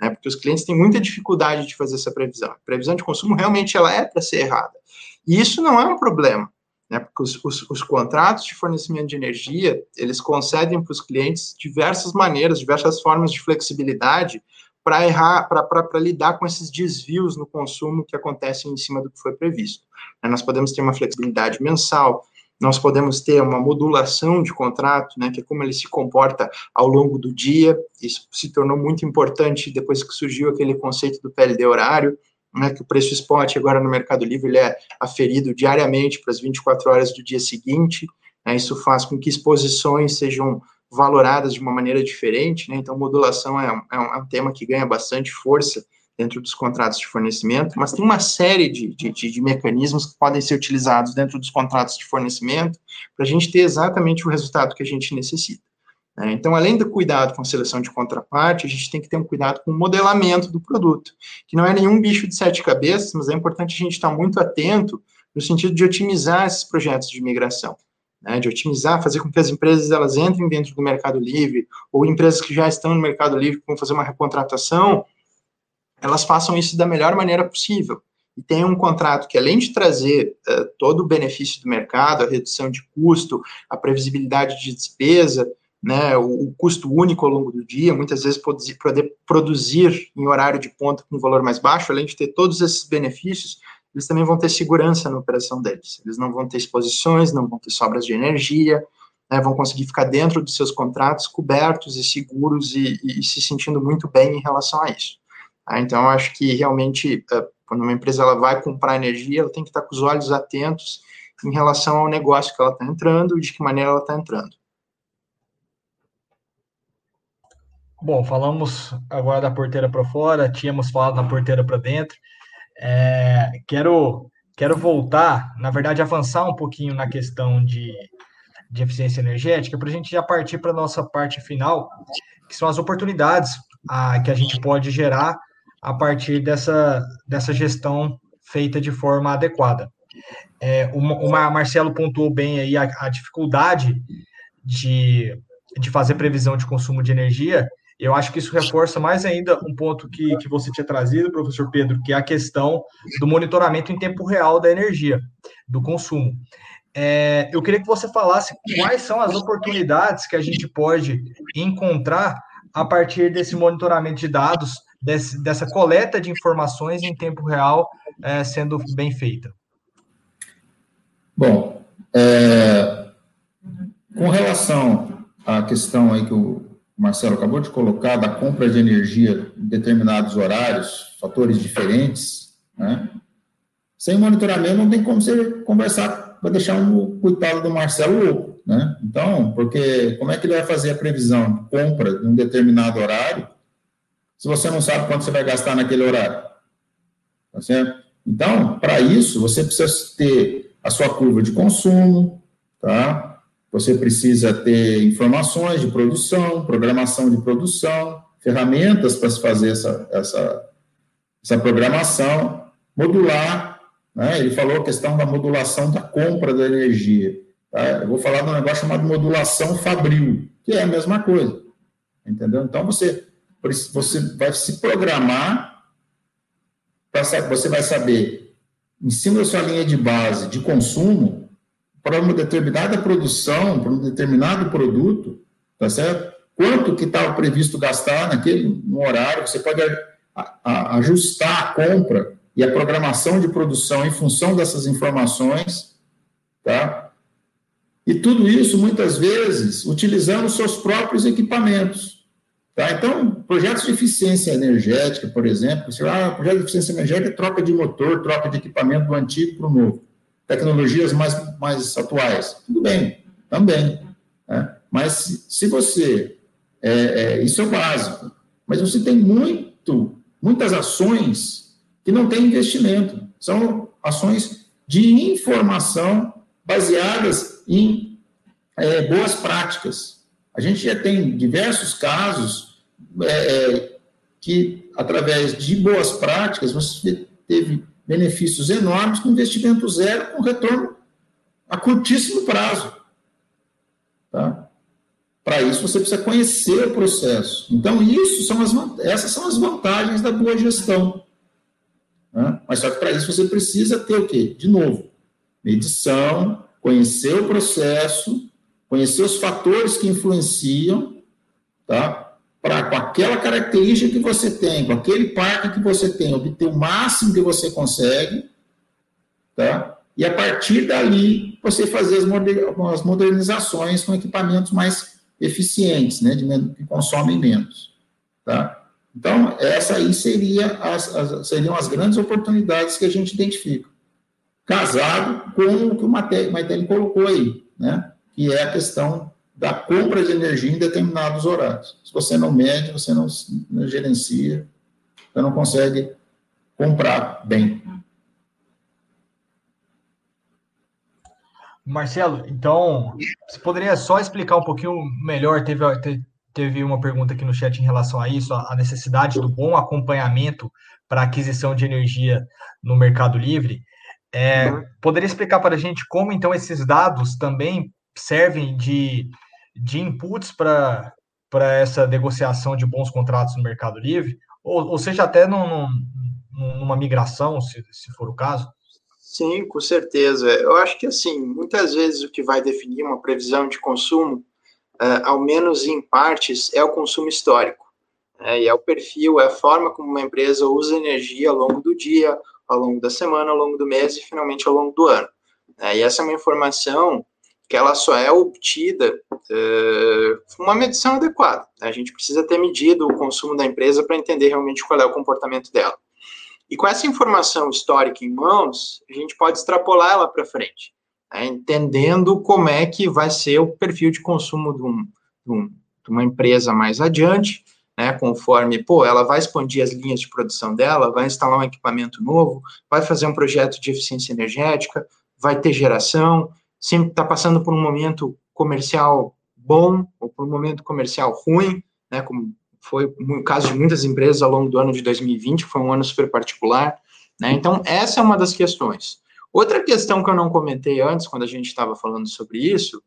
Né? Porque os clientes têm muita dificuldade de fazer essa previsão. A previsão de consumo realmente ela é para ser errada. E isso não é um problema. né, porque os, os, os, contratos de fornecimento de energia, eles concedem para os clientes diversas maneiras, diversas formas de flexibilidade para errar, para lidar com esses desvios no consumo que acontecem em cima do que foi previsto. Né, nós podemos ter uma flexibilidade mensal, nós podemos ter uma modulação de contrato, né, que é como ele se comporta ao longo do dia, isso se tornou muito importante depois que surgiu aquele conceito do PLD horário, né, que o preço spot agora no Mercado Livre ele é aferido diariamente para as 24 horas do dia seguinte, né, isso faz com que exposições sejam valoradas de uma maneira diferente, né, então modulação é um, é um, é tema que ganha bastante força dentro dos contratos de fornecimento, mas tem uma série de, de, de, de mecanismos que podem ser utilizados dentro dos contratos de fornecimento para a gente ter exatamente o resultado que a gente necessita. Né? Então, além do cuidado com a seleção de contraparte, a gente tem que ter um cuidado com o modelamento do produto, que não é nenhum bicho de sete cabeças, mas é importante a gente estar muito atento no sentido de otimizar esses projetos de migração. Né, de otimizar, fazer com que as empresas elas entrem dentro do Mercado Livre, ou empresas que já estão no Mercado Livre que vão fazer uma recontratação, elas façam isso da melhor maneira possível. E tenham um contrato que, além de trazer uh, todo o benefício do mercado, a redução de custo, a previsibilidade de despesa, né, o, custo único ao longo do dia, muitas vezes poder, produzir em horário de ponta com um valor mais baixo, além de ter todos esses benefícios, eles também vão ter segurança na operação deles. Eles não vão ter exposições, não vão ter sobras de energia, né, vão conseguir ficar dentro dos seus contratos cobertos e seguros e, e, e se sentindo muito bem em relação a isso. Tá? Então, acho que realmente, uh, quando uma empresa ela vai comprar energia, ela tem que estar com os olhos atentos em relação ao negócio que ela está entrando e de que maneira ela está entrando.
Bom, falamos agora da porteira para fora, tínhamos falado na porteira para dentro. É, quero, quero voltar, na verdade, avançar um pouquinho na questão de, de eficiência energética, para a gente já partir para a nossa parte final, que são as oportunidades a, que a gente pode gerar a partir dessa, dessa gestão feita de forma adequada. É, o, o Marcelo pontuou bem aí a, a dificuldade de, de fazer previsão de consumo de energia, eu acho que isso reforça mais ainda um ponto que, que você tinha trazido, professor Pedro, que é a questão do monitoramento em tempo real da energia, do consumo. É, eu queria que você falasse quais são as oportunidades que a gente pode encontrar a partir desse monitoramento de dados, desse, dessa coleta de informações em tempo real é, sendo bem feita.
Bom, é, com relação à questão aí que o Marcelo acabou de colocar, da compra de energia em determinados horários, fatores diferentes, né? Sem monitoramento não tem como você conversar, vai deixar um coitado do Marcelo louco, né? Então, porque como é que ele vai fazer a previsão de compra em um determinado horário, se você não sabe quanto você vai gastar naquele horário? Tá certo? Então, para isso, você precisa ter a sua curva de consumo, tá? Você precisa ter informações de produção, programação de produção, ferramentas para se fazer essa, essa, essa programação, modular. Né? Ele falou a questão da modulação da compra da energia. Tá? Eu vou falar de um negócio chamado modulação fabril, que é a mesma coisa. Entendeu? Então, você, você vai se programar, você vai saber, em cima da sua linha de base de consumo, para uma determinada produção, para um determinado produto, tá certo? Quanto que estava previsto gastar naquele no horário, você pode a, a, ajustar a compra e a programação de produção em função dessas informações, tá? E tudo isso, muitas vezes, utilizando seus próprios equipamentos. Tá? Então, projetos de eficiência energética, por exemplo, você, ah, projeto de eficiência energética é troca de motor, troca de equipamento do antigo para o novo tecnologias mais, mais atuais. Tudo bem, também. Né? Mas se, você. É, é, isso é o básico. Mas você tem muito, muitas ações que não têm investimento. São ações de informação baseadas em é, boas práticas. A gente já tem diversos casos é, é, que, através de boas práticas, você teve benefícios enormes com investimento zero, com retorno a curtíssimo prazo. Tá? Para isso, você precisa conhecer o processo. Então, isso são as, essas são as vantagens da boa gestão. Né? Mas só que para isso você precisa ter o quê? De novo, medição, conhecer o processo, conhecer os fatores que influenciam, tá? Para com aquela característica que você tem, com aquele parque que você tem, obter o máximo que você consegue, tá? E a partir dali você fazer as modernizações com equipamentos mais eficientes, né? De, que consomem menos, tá? Então, essa aí seria as, as, seriam as grandes oportunidades que a gente identifica. Casado com o que o Maitelli colocou aí, né? que é a questão da compra de energia em determinados horários. Se você não mede, você não, não gerencia, você não consegue comprar bem.
Marcelo, então, você poderia só explicar um pouquinho melhor? Teve, teve uma pergunta aqui no chat em relação a isso, a necessidade do bom acompanhamento para aquisição de energia no Mercado Livre. É, uhum. Poderia explicar para a gente como, então, esses dados também servem de, de inputs para essa negociação de bons contratos no Mercado Livre? Ou, ou seja, até num, num, numa migração, se, se for o caso?
Sim, com certeza. Eu acho que, assim, muitas vezes o que vai definir uma previsão de consumo uh, ao menos em partes, é o consumo histórico. Né? E é o perfil, é a forma como uma empresa usa energia ao longo do dia, ao longo da semana, ao longo do mês e finalmente ao longo do ano. Né? E essa é uma informação que ela só é obtida uh, uma medição adequada. A gente precisa ter medido o consumo da empresa para entender realmente qual é o comportamento dela. E com essa informação histórica em mãos, a gente pode extrapolar ela para frente né, entendendo como é que vai ser o perfil de consumo de, um, de, um, de uma empresa mais adiante, né, conforme, pô, ela vai expandir as linhas de produção dela, vai instalar um equipamento novo, vai fazer um projeto de eficiência energética, vai ter geração, sempre está passando por um momento comercial bom ou por um momento comercial ruim, né, como foi o caso de muitas empresas ao longo do ano de 2020, que foi um ano super particular, né, então essa é uma das questões. Outra questão que eu não comentei antes, quando a gente estava falando sobre isso,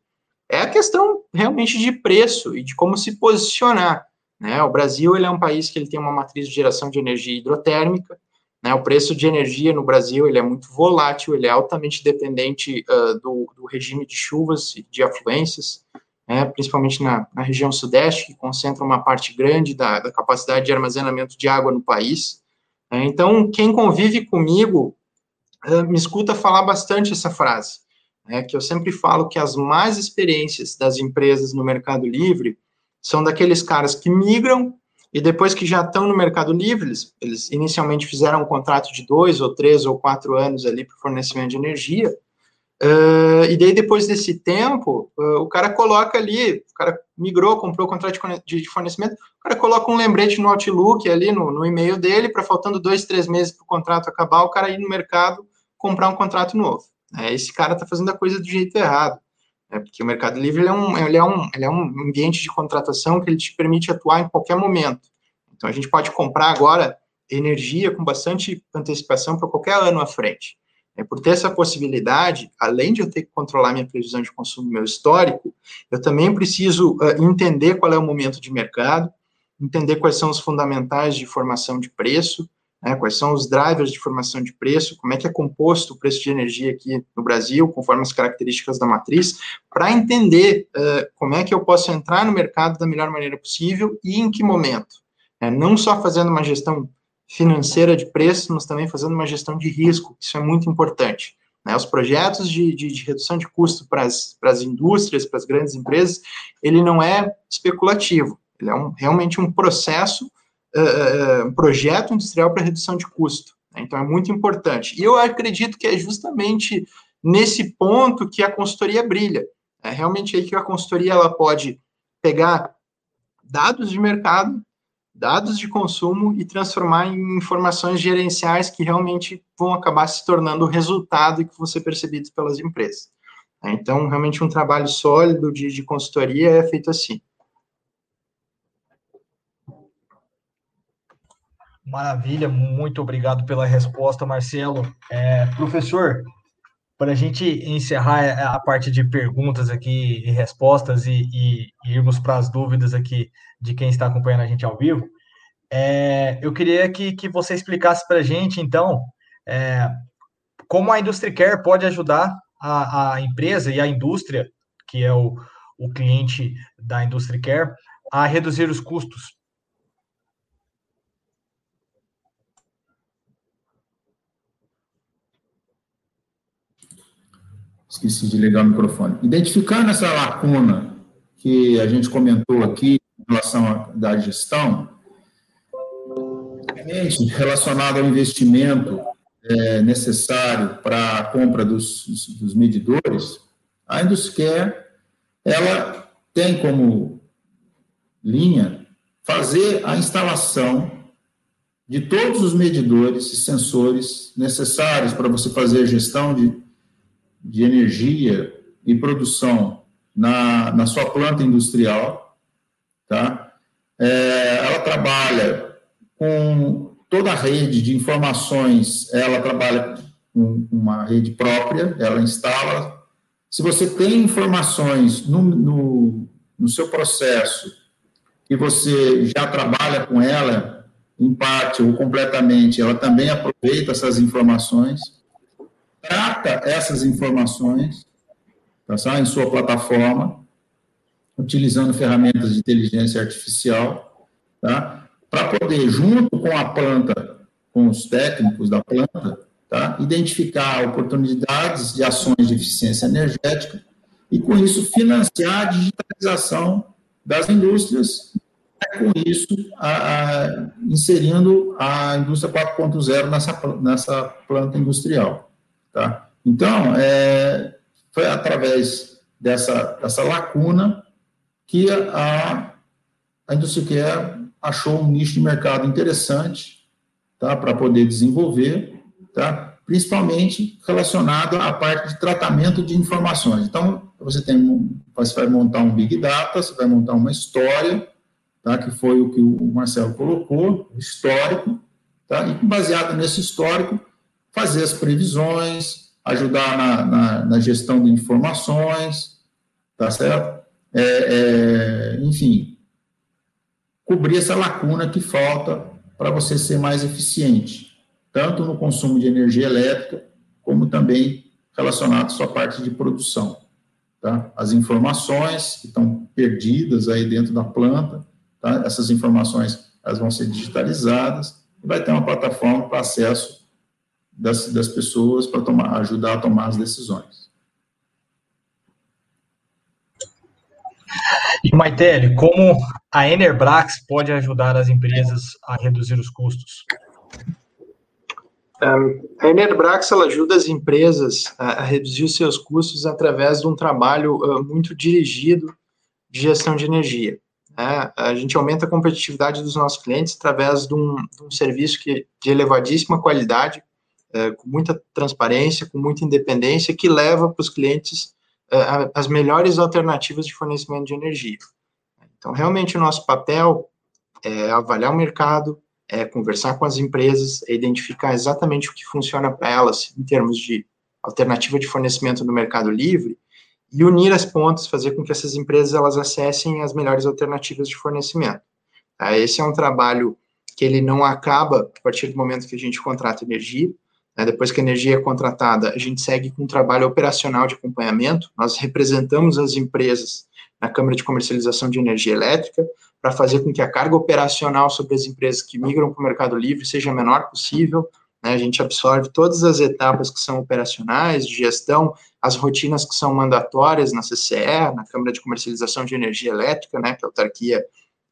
é a questão realmente de preço e de como se posicionar. Né? O Brasil ele é um país que ele tem uma matriz de geração de energia hidrotérmica. Né? O preço de energia no Brasil ele é muito volátil, ele é altamente dependente uh, do, do, regime de chuvas e de afluências, né? principalmente na, na, região sudeste, que concentra uma parte grande da, da capacidade de armazenamento de água no país. Né? Então, quem convive comigo eh, me escuta falar bastante essa frase, né, que eu sempre falo que as mais experiências das empresas no Mercado Livre são daqueles caras que migram e depois que já estão no Mercado Livre, eles, eles inicialmente fizeram um contrato de dois ou três ou quatro anos ali para fornecimento de energia, Uh, e daí, depois desse tempo, uh, o cara coloca ali, o cara migrou, comprou o contrato de, fornecimento, o cara coloca um lembrete no Outlook ali, no, no e-mail dele, para faltando dois, três meses para o contrato acabar, o cara ir no mercado comprar um contrato novo. É, esse cara está fazendo a coisa do jeito errado. É, porque o Mercado Livre é, um, ele é, um, ele é um ambiente de contratação que ele te permite atuar em qualquer momento. Então, a gente pode comprar agora energia com bastante antecipação para qualquer ano à frente. É, por ter essa possibilidade, além de eu ter que controlar minha previsão de consumo meu histórico, eu também preciso uh, entender qual é o momento de mercado, entender quais são os fundamentais de formação de preço, né, quais são os drivers de formação de preço, como é que é composto o preço de energia aqui no Brasil, conforme as características da matriz, para entender uh, como é que eu posso entrar no mercado da melhor maneira possível e em que momento. É, não só fazendo uma gestão financeira de preços, mas também fazendo uma gestão de risco, isso é muito importante. Né? Os projetos de, de, de, redução de custo para as indústrias, para as grandes empresas, ele não é especulativo, ele é um, realmente um processo, uh, um projeto industrial para redução de custo. Né? Então, é muito importante. E eu acredito que é justamente nesse ponto que a consultoria brilha. É realmente aí que a consultoria ela pode pegar dados de mercado, dados de consumo e transformar em informações gerenciais que realmente vão acabar se tornando o resultado que vão ser percebidos pelas empresas. É, então, realmente, um trabalho sólido de, de consultoria é feito assim.
Maravilha, muito obrigado pela resposta, Marcelo. É, professor, para a gente encerrar a parte de perguntas aqui e respostas e, e irmos para as dúvidas aqui de quem está acompanhando a gente ao vivo, é, eu queria que, que você explicasse para a gente, então, é, como a Industry Care pode ajudar a, a empresa e a indústria, que é o, o cliente da Industry Care, a reduzir os custos?
Esqueci de ligar o microfone. Identificando essa lacuna que a gente comentou aqui em relação à da gestão, relacionado ao investimento é, necessário para a compra dos, dos medidores, a Induscare, ela tem como linha fazer a instalação de todos os medidores e sensores necessários para você fazer a gestão de, de energia e produção na, na sua planta industrial, tá? É, ela trabalha com toda a rede de informações, ela trabalha com uma rede própria, ela instala. Se você tem informações no, no, no seu processo e você já trabalha com ela, em parte ou completamente, ela também aproveita essas informações, trata essas informações tá, em sua plataforma, utilizando ferramentas de inteligência artificial, tá? para poder, junto com a planta, com os técnicos da planta, tá? identificar oportunidades de ações de eficiência energética e, com isso, financiar a digitalização das indústrias, com isso, a, a, inserindo a indústria 4.0 nessa, nessa planta industrial. Tá? Então, é, foi através dessa, dessa lacuna que a, a indústria achou um nicho de mercado interessante tá, para poder desenvolver, tá, principalmente relacionado à parte de tratamento de informações. Então, você, tem, você vai montar um Big Data, você vai montar uma história, tá, que foi o que o Marcelo colocou, histórico, tá, e baseado nesse histórico, fazer as previsões, ajudar na, na, na gestão de informações, tá certo? É, é, enfim, cobrir essa lacuna que falta para você ser mais eficiente, tanto no consumo de energia elétrica, como também relacionado à sua parte de produção. Tá? As informações que estão perdidas aí dentro da planta, tá? essas informações elas vão ser digitalizadas e vai ter uma plataforma para acesso das, das pessoas para tomar, ajudar a tomar as decisões.
E, Maitele, como a Enerbrax pode ajudar as empresas a reduzir os custos?
a Enerbrax ela ajuda as empresas a, reduzir os seus custos através de um trabalho muito dirigido de gestão de energia. Né? A gente aumenta a competitividade dos nossos clientes através de um, de um serviço que, de elevadíssima qualidade, uh, com muita transparência, com muita independência, que leva para os clientes uh, as melhores alternativas de fornecimento de energia. Então, realmente, o nosso papel é avaliar o mercado, é conversar com as empresas, é identificar exatamente o que funciona para elas em termos de alternativa de fornecimento no mercado livre e unir as pontas, fazer com que essas empresas elas acessem as melhores alternativas de fornecimento. Tá? Esse é um trabalho que ele não acaba a partir do momento que a gente contrata energia, né, depois que a energia é contratada, a gente segue com um trabalho operacional de acompanhamento. Nós representamos as empresas na Câmara de Comercialização de Energia Elétrica para fazer com que a carga operacional sobre as empresas que migram para o Mercado Livre seja a menor possível. Né, a gente absorve todas as etapas que são operacionais, de gestão, as rotinas que são mandatórias na CCE, na Câmara de Comercialização de Energia Elétrica, né, que é a autarquia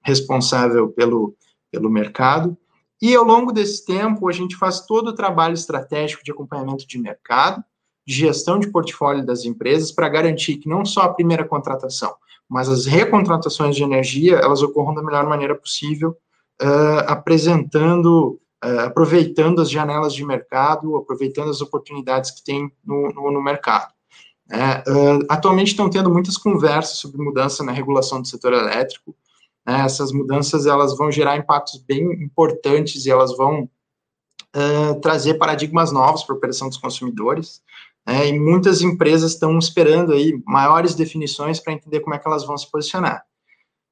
responsável pelo, pelo mercado. E ao longo desse tempo, a gente faz todo o trabalho estratégico de acompanhamento de mercado, de gestão de portfólio das empresas, para garantir que não só a primeira contratação, mas as recontratações de energia, elas ocorram da melhor maneira possível, uh, apresentando, uh, aproveitando as janelas de mercado, aproveitando as oportunidades que tem no, no, no mercado. uh, atualmente estão tendo muitas conversas sobre mudança na regulação do setor elétrico, né, essas mudanças elas vão gerar impactos bem importantes e elas vão uh, trazer paradigmas novos para a operação dos consumidores. Né, e muitas empresas estão esperando aí maiores definições para entender como é que elas vão se posicionar.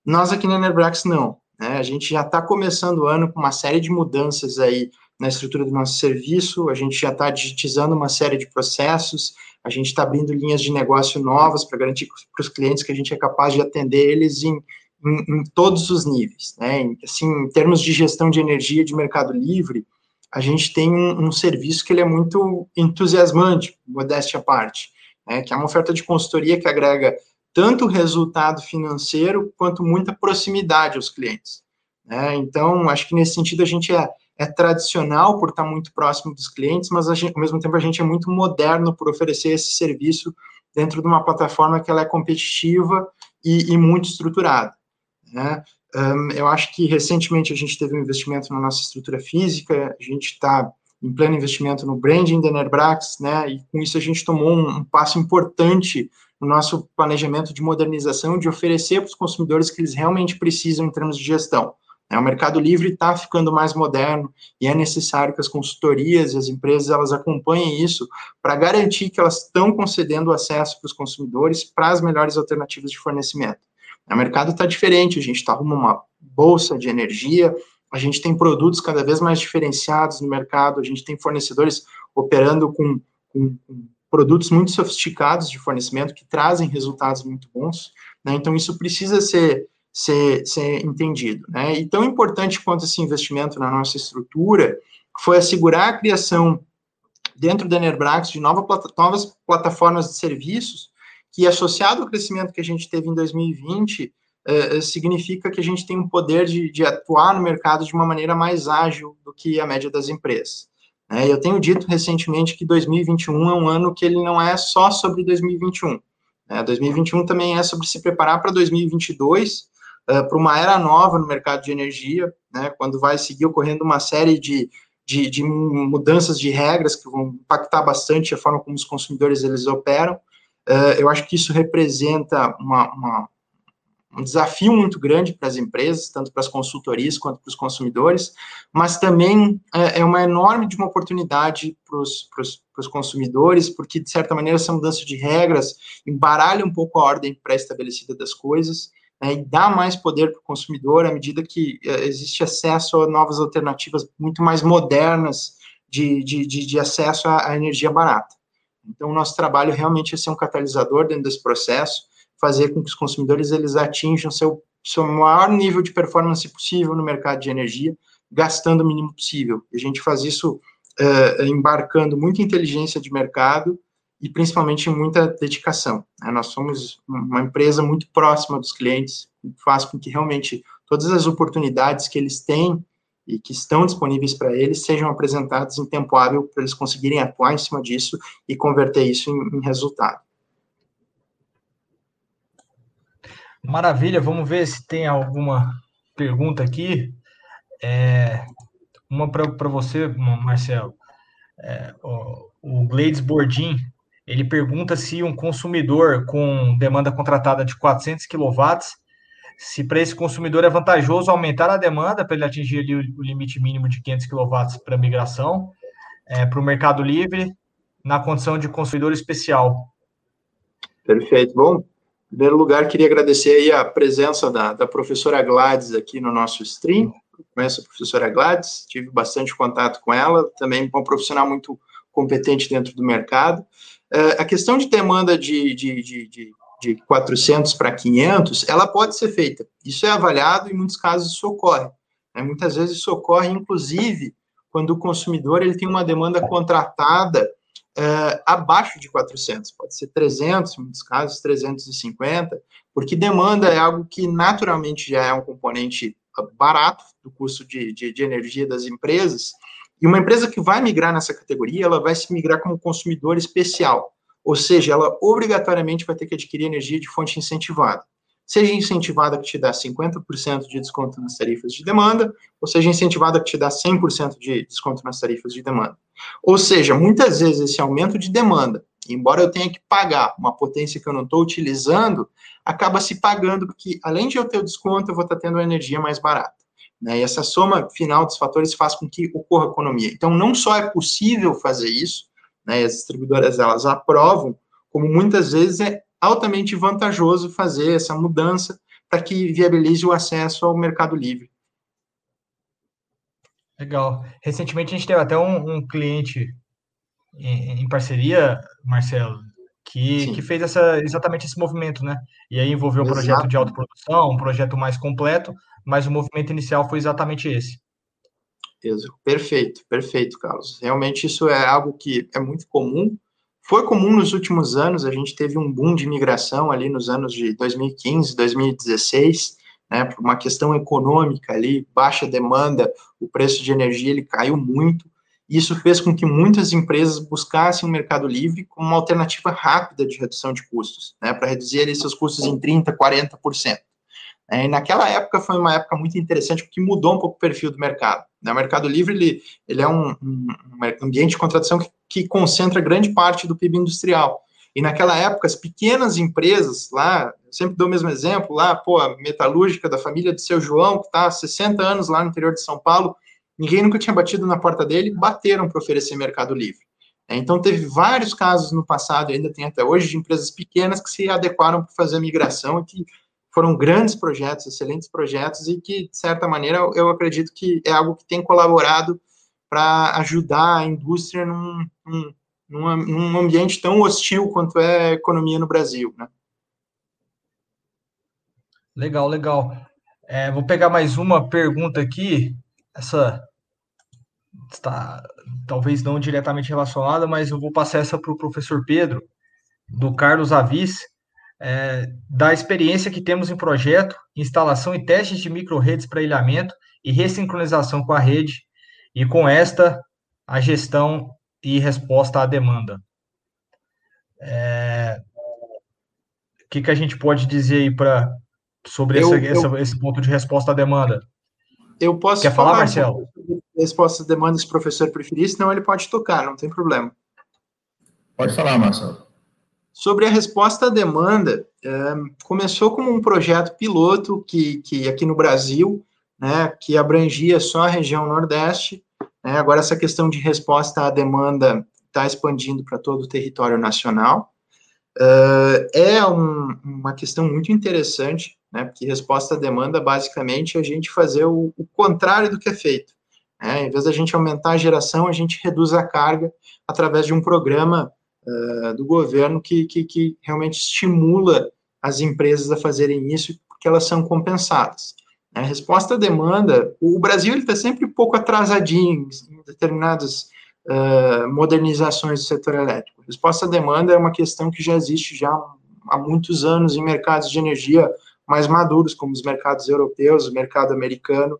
Nós aqui na Enerbrax não. Né, a gente já está começando o ano com uma série de mudanças aí na estrutura do nosso serviço, a gente já está digitizando uma série de processos, a gente está abrindo linhas de negócio novas para garantir para os clientes que a gente é capaz de atender eles em, em, em todos os níveis. Né? Assim, em termos de gestão de energia de mercado livre, a gente tem um, um serviço que ele é muito entusiasmante, modéstia à parte, né? que é uma oferta de consultoria que agrega tanto resultado financeiro quanto muita proximidade aos clientes. Né? Então, acho que nesse sentido a gente é, é tradicional por estar muito próximo dos clientes, mas gente, ao mesmo tempo a gente é muito moderno por oferecer esse serviço dentro de uma plataforma que ela é competitiva e, e muito estruturada. Né? Um, eu acho que recentemente a gente teve um investimento na nossa estrutura física, a gente está em pleno investimento no branding da Nerbrax, né, e com isso a gente tomou um, um passo importante no nosso planejamento de modernização, de oferecer para os consumidores que eles realmente precisam em termos de gestão. Né. O Mercado Livre está ficando mais moderno e é necessário que as consultorias e as empresas elas acompanhem isso para garantir que elas estão concedendo acesso para os consumidores para as melhores alternativas de fornecimento. O mercado está diferente, a gente está rumo uma bolsa de energia, a gente tem produtos cada vez mais diferenciados no mercado, a gente tem fornecedores operando com, com, com produtos muito sofisticados de fornecimento que trazem resultados muito bons, né? Então, isso precisa ser, ser, ser entendido, né? E tão importante quanto esse investimento na nossa estrutura foi assegurar a criação dentro da Enerbrax de nova, novas plataformas de serviços que associado ao crescimento que a gente teve em 2020, eh, eh, significa que a gente tem um poder de, de, atuar no mercado de uma maneira mais ágil do que a média das empresas. Né? Eu tenho dito recentemente que 2021 é um ano que ele não é só sobre 2021. Né? 2021 também é sobre se preparar para 2022, uh, para uma era nova no mercado de energia, né? quando vai seguir ocorrendo uma série de, de, de mudanças de regras que vão impactar bastante a forma como os consumidores eles operam, eu acho que isso representa uma, uma, um desafio muito grande para as empresas, tanto para as consultorias quanto para os consumidores, mas também é, é uma enorme de uma oportunidade para os consumidores, porque, de certa maneira, essa mudança de regras embaralha um pouco a ordem pré-estabelecida das coisas, né, e dá mais poder para o consumidor à medida que uh, existe acesso a novas alternativas muito mais modernas de, de, de, de acesso à energia barata. Então, o nosso trabalho realmente é ser um catalisador dentro desse processo, fazer com que os consumidores eles atinjam seu, seu maior nível de performance possível no mercado de energia, gastando o mínimo possível. E a gente faz isso uh, embarcando muita inteligência de mercado e principalmente muita dedicação. Né? Nós somos uma empresa muito próxima dos clientes, faz com que realmente todas as oportunidades que eles têm e que estão disponíveis para eles sejam apresentados em tempo hábil para eles conseguirem atuar em cima disso e converter isso em, em resultado.
Maravilha, vamos ver se tem alguma pergunta aqui. É, uma para você, Marcelo. É, o, Glades Bordin, ele pergunta se um consumidor com demanda contratada de 400 kW se para esse consumidor é vantajoso aumentar a demanda para ele atingir ali o, limite mínimo de 500 kW para migração é, para o Mercado Livre na condição de consumidor especial.
Perfeito. Bom, em primeiro lugar, queria agradecer aí a presença da, da professora Gladys aqui no nosso stream. Eu conheço a professora Gladys, tive bastante contato com ela, também uma profissional muito competente dentro do mercado. Uh, a questão de demanda de, de, de, de de 400 para 500, ela pode ser feita. Isso é avaliado em muitos casos isso ocorre. Né? Muitas vezes isso ocorre, inclusive, quando o consumidor ele tem uma demanda contratada uh, abaixo de 400, pode ser 300, em muitos casos 350, porque demanda é algo que naturalmente já é um componente barato do custo de, de, de energia das empresas, e uma empresa que vai migrar nessa categoria, ela vai se migrar como consumidor especial. Ou seja, ela obrigatoriamente vai ter que adquirir energia de fonte incentivada. Seja incentivada que te dá 50% de desconto nas tarifas de demanda, ou seja incentivada que te dá 100% de desconto nas tarifas de demanda. Ou seja, muitas vezes esse aumento de demanda, embora eu tenha que pagar uma potência que eu não estou utilizando, acaba se pagando, porque além de eu ter o desconto, eu vou estar tendo uma energia mais barata. Né? E essa soma final dos fatores faz com que ocorra economia. Então, não só é possível fazer isso, né, e as distribuidoras elas aprovam, como muitas vezes é altamente vantajoso fazer essa mudança para que viabilize o acesso ao mercado livre.
Legal. Recentemente a gente teve até um, um cliente em, em, parceria, Marcelo, que, que fez essa, exatamente esse movimento, né? E aí envolveu o um projeto de autoprodução, um projeto mais completo, mas o movimento inicial foi exatamente esse.
Perfeito, perfeito, Carlos. Realmente isso é algo que é muito comum. Foi comum nos últimos anos, a gente teve um boom de migração ali nos anos de 2015, 2016, né, por uma questão econômica ali, baixa demanda, o preço de energia ele caiu muito. Isso fez com que muitas empresas buscassem o Mercado Livre como uma alternativa rápida de redução de custos, né, para reduzir ali, seus custos em 30%, 40%. É, e naquela época foi uma época muito interessante porque mudou um pouco o perfil do mercado. Né? O Mercado Livre ele, ele é um, um, ambiente de contratação que, que, concentra grande parte do PIB industrial. E naquela época, as pequenas empresas lá, sempre dou o mesmo exemplo, lá, pô, a metalúrgica da família de seu João, que está há 60 anos lá no interior de São Paulo, ninguém nunca tinha batido na porta dele, bateram para oferecer Mercado Livre. É, então, teve vários casos no passado, ainda tem até hoje, de empresas pequenas que se adequaram para fazer a migração e que foram grandes projetos, excelentes projetos, e que, de certa maneira, eu acredito que é algo que tem colaborado para ajudar a indústria num, num, num, ambiente tão hostil quanto é a economia no Brasil. Né?
Legal, legal. É, vou pegar mais uma pergunta aqui. Essa está talvez não diretamente relacionada, mas eu vou passar essa para o professor Pedro, do Carlos Avis é, da experiência que temos em projeto, instalação e testes de micro-redes para ilhamento e ressincronização com a rede, e com esta, a gestão e resposta à demanda. É, o que, que a gente pode dizer aí pra, sobre eu, essa, eu, essa, esse ponto de resposta à demanda?
Eu posso
Quer falar, falar Marcelo?
Resposta à demanda, se o professor preferir, senão ele pode tocar, não tem problema.
Pode falar, Marcelo.
Sobre a resposta à demanda, é, começou como um projeto piloto que, que aqui no Brasil, né, que abrangia só a região Nordeste. Né, agora, essa questão de resposta à demanda está expandindo para todo o território nacional. Uh, é um, uma questão muito interessante, né, porque resposta à demanda, basicamente, é a gente fazer o, o contrário do que é feito. Né, em vez da gente aumentar a geração, a gente reduz a carga através de um programa uh, do governo que, que, que, realmente estimula as empresas a fazerem isso, porque elas são compensadas. A né? resposta à demanda, o Brasil está sempre um pouco atrasadinho em determinadas uh, modernizações do setor elétrico. A resposta à demanda é uma questão que já existe já há muitos anos em mercados de energia mais maduros, como os mercados europeus, o mercado americano,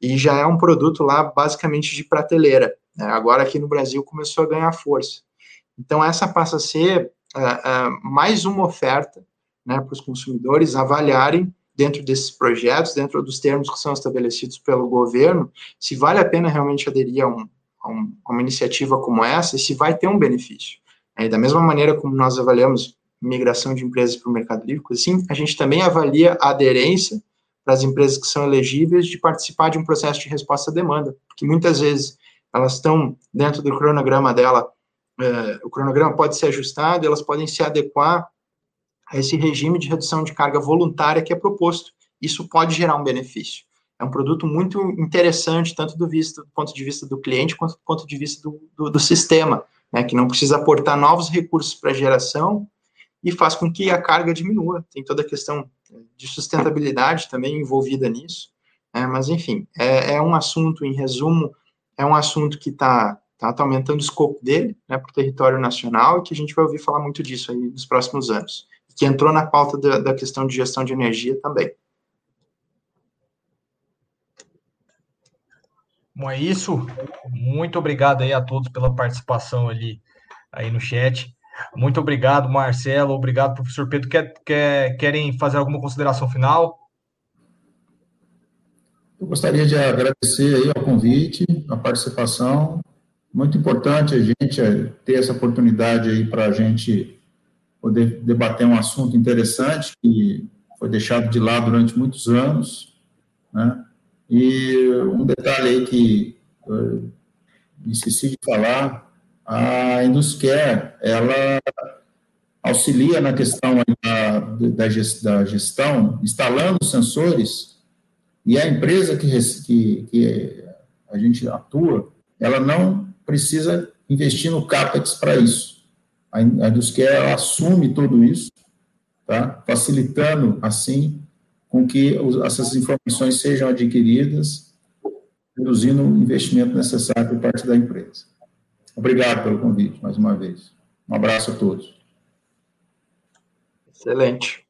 e já é um produto lá basicamente de prateleira. Né? Agora aqui no Brasil começou a ganhar força. Então, essa passa a ser uh, uh, mais uma oferta né, para os consumidores avaliarem, dentro desses projetos, dentro dos termos que são estabelecidos pelo governo, se vale a pena realmente aderir a, um, a, um, a uma iniciativa como essa e se vai ter um benefício. E da mesma maneira como nós avaliamos migração de empresas para o mercado livre, assim, a gente também avalia a aderência para as empresas que são elegíveis de participar de um processo de resposta à demanda, porque muitas vezes elas estão dentro do cronograma dela é, o cronograma pode ser ajustado, elas podem se adequar a esse regime de redução de carga voluntária que é proposto. Isso pode gerar um benefício. É um produto muito interessante, tanto do, do ponto de vista do cliente, quanto do ponto de vista do, do, do sistema, né, que não precisa aportar novos recursos para geração e faz com que a carga diminua. Tem toda a questão de sustentabilidade também envolvida nisso. Né, mas, enfim, é, é um assunto, em resumo, é um assunto que está Está tá aumentando o escopo dele né, para o território nacional e que a gente vai ouvir falar muito disso aí nos próximos anos. Que entrou na pauta da, da questão de gestão de energia também.
Bom, é isso. Muito obrigado aí a todos pela participação ali aí no chat. Muito obrigado, Marcelo. Obrigado, professor Pedro. Quer, quer, querem fazer alguma consideração final?
Eu gostaria de agradecer aí ao convite, a participação muito importante a gente ter essa oportunidade aí para a gente poder debater um assunto interessante que foi deixado de lado durante muitos anos, né? E um detalhe aí que eu esqueci de falar, a Induscare, ela auxilia na questão da, da, gestão, instalando sensores, e a empresa que, que, que a gente atua, ela não precisa investir no CAPEX para isso. A Indusquer assume tudo isso, tá? facilitando, assim, com que essas informações sejam adquiridas, reduzindo o investimento necessário por parte da empresa. Obrigado pelo convite, mais uma vez. Um abraço a todos.
Excelente.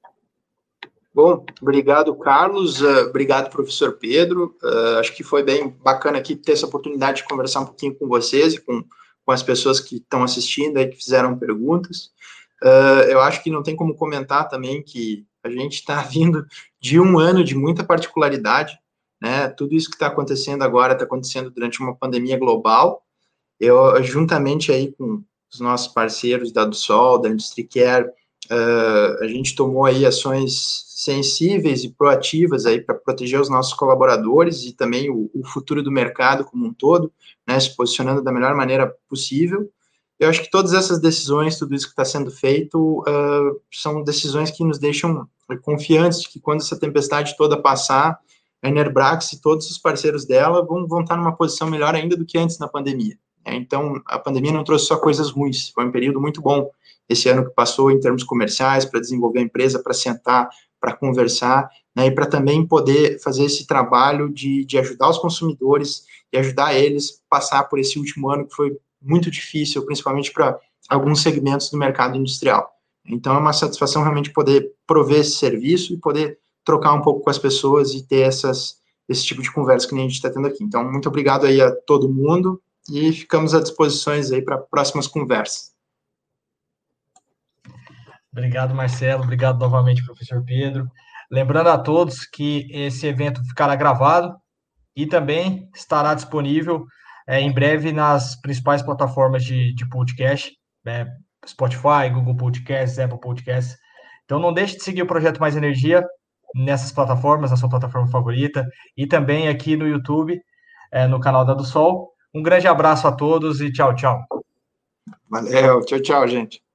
Bom, obrigado, Carlos. Uh, obrigado, professor Pedro. Uh, acho que foi bem bacana aqui ter essa oportunidade de conversar um pouquinho com vocês e com, com as pessoas que estão assistindo aí, que fizeram perguntas. Uh, eu acho que não tem como comentar também que a gente está vindo de um ano de muita particularidade, né? Tudo isso que está acontecendo agora está acontecendo durante uma pandemia global. Eu, juntamente aí com os nossos parceiros da do Sol, da IndustriCare, uh, a gente tomou aí ações sensíveis e proativas aí para proteger os nossos colaboradores e também o, o, futuro do mercado como um todo, né, se posicionando da melhor maneira possível. Eu acho que todas essas decisões, tudo isso que está sendo feito, uh, são decisões que nos deixam confiantes de que quando essa tempestade toda passar, a Enerbrax e todos os parceiros dela vão, vão estar numa posição melhor ainda do que antes na pandemia. Né? Então, a pandemia não trouxe só coisas ruins, foi um período muito bom esse ano que passou em termos comerciais, para desenvolver a empresa, para sentar, para conversar, né, e para também poder fazer esse trabalho de, de ajudar os consumidores e ajudar eles a passar por esse último ano que foi muito difícil, principalmente para alguns segmentos do mercado industrial. Então, é uma satisfação realmente poder prover esse serviço e poder trocar um pouco com as pessoas e ter essas, esse tipo de conversa que a gente está tendo aqui. Então, muito obrigado aí a todo mundo e ficamos à disposição aí para próximas conversas.
Obrigado, Marcelo. Obrigado novamente, professor Pedro. Lembrando a todos que esse evento ficará gravado e também estará disponível é, em breve nas principais plataformas de, de podcast, é, Spotify, Google Podcasts, Apple Podcasts. Então não deixe de seguir o Projeto Mais Energia nessas plataformas, na sua plataforma favorita, e também aqui no YouTube, é, no canal da do Sol. Um grande abraço a todos e tchau, tchau.
Valeu, tchau, tchau, gente.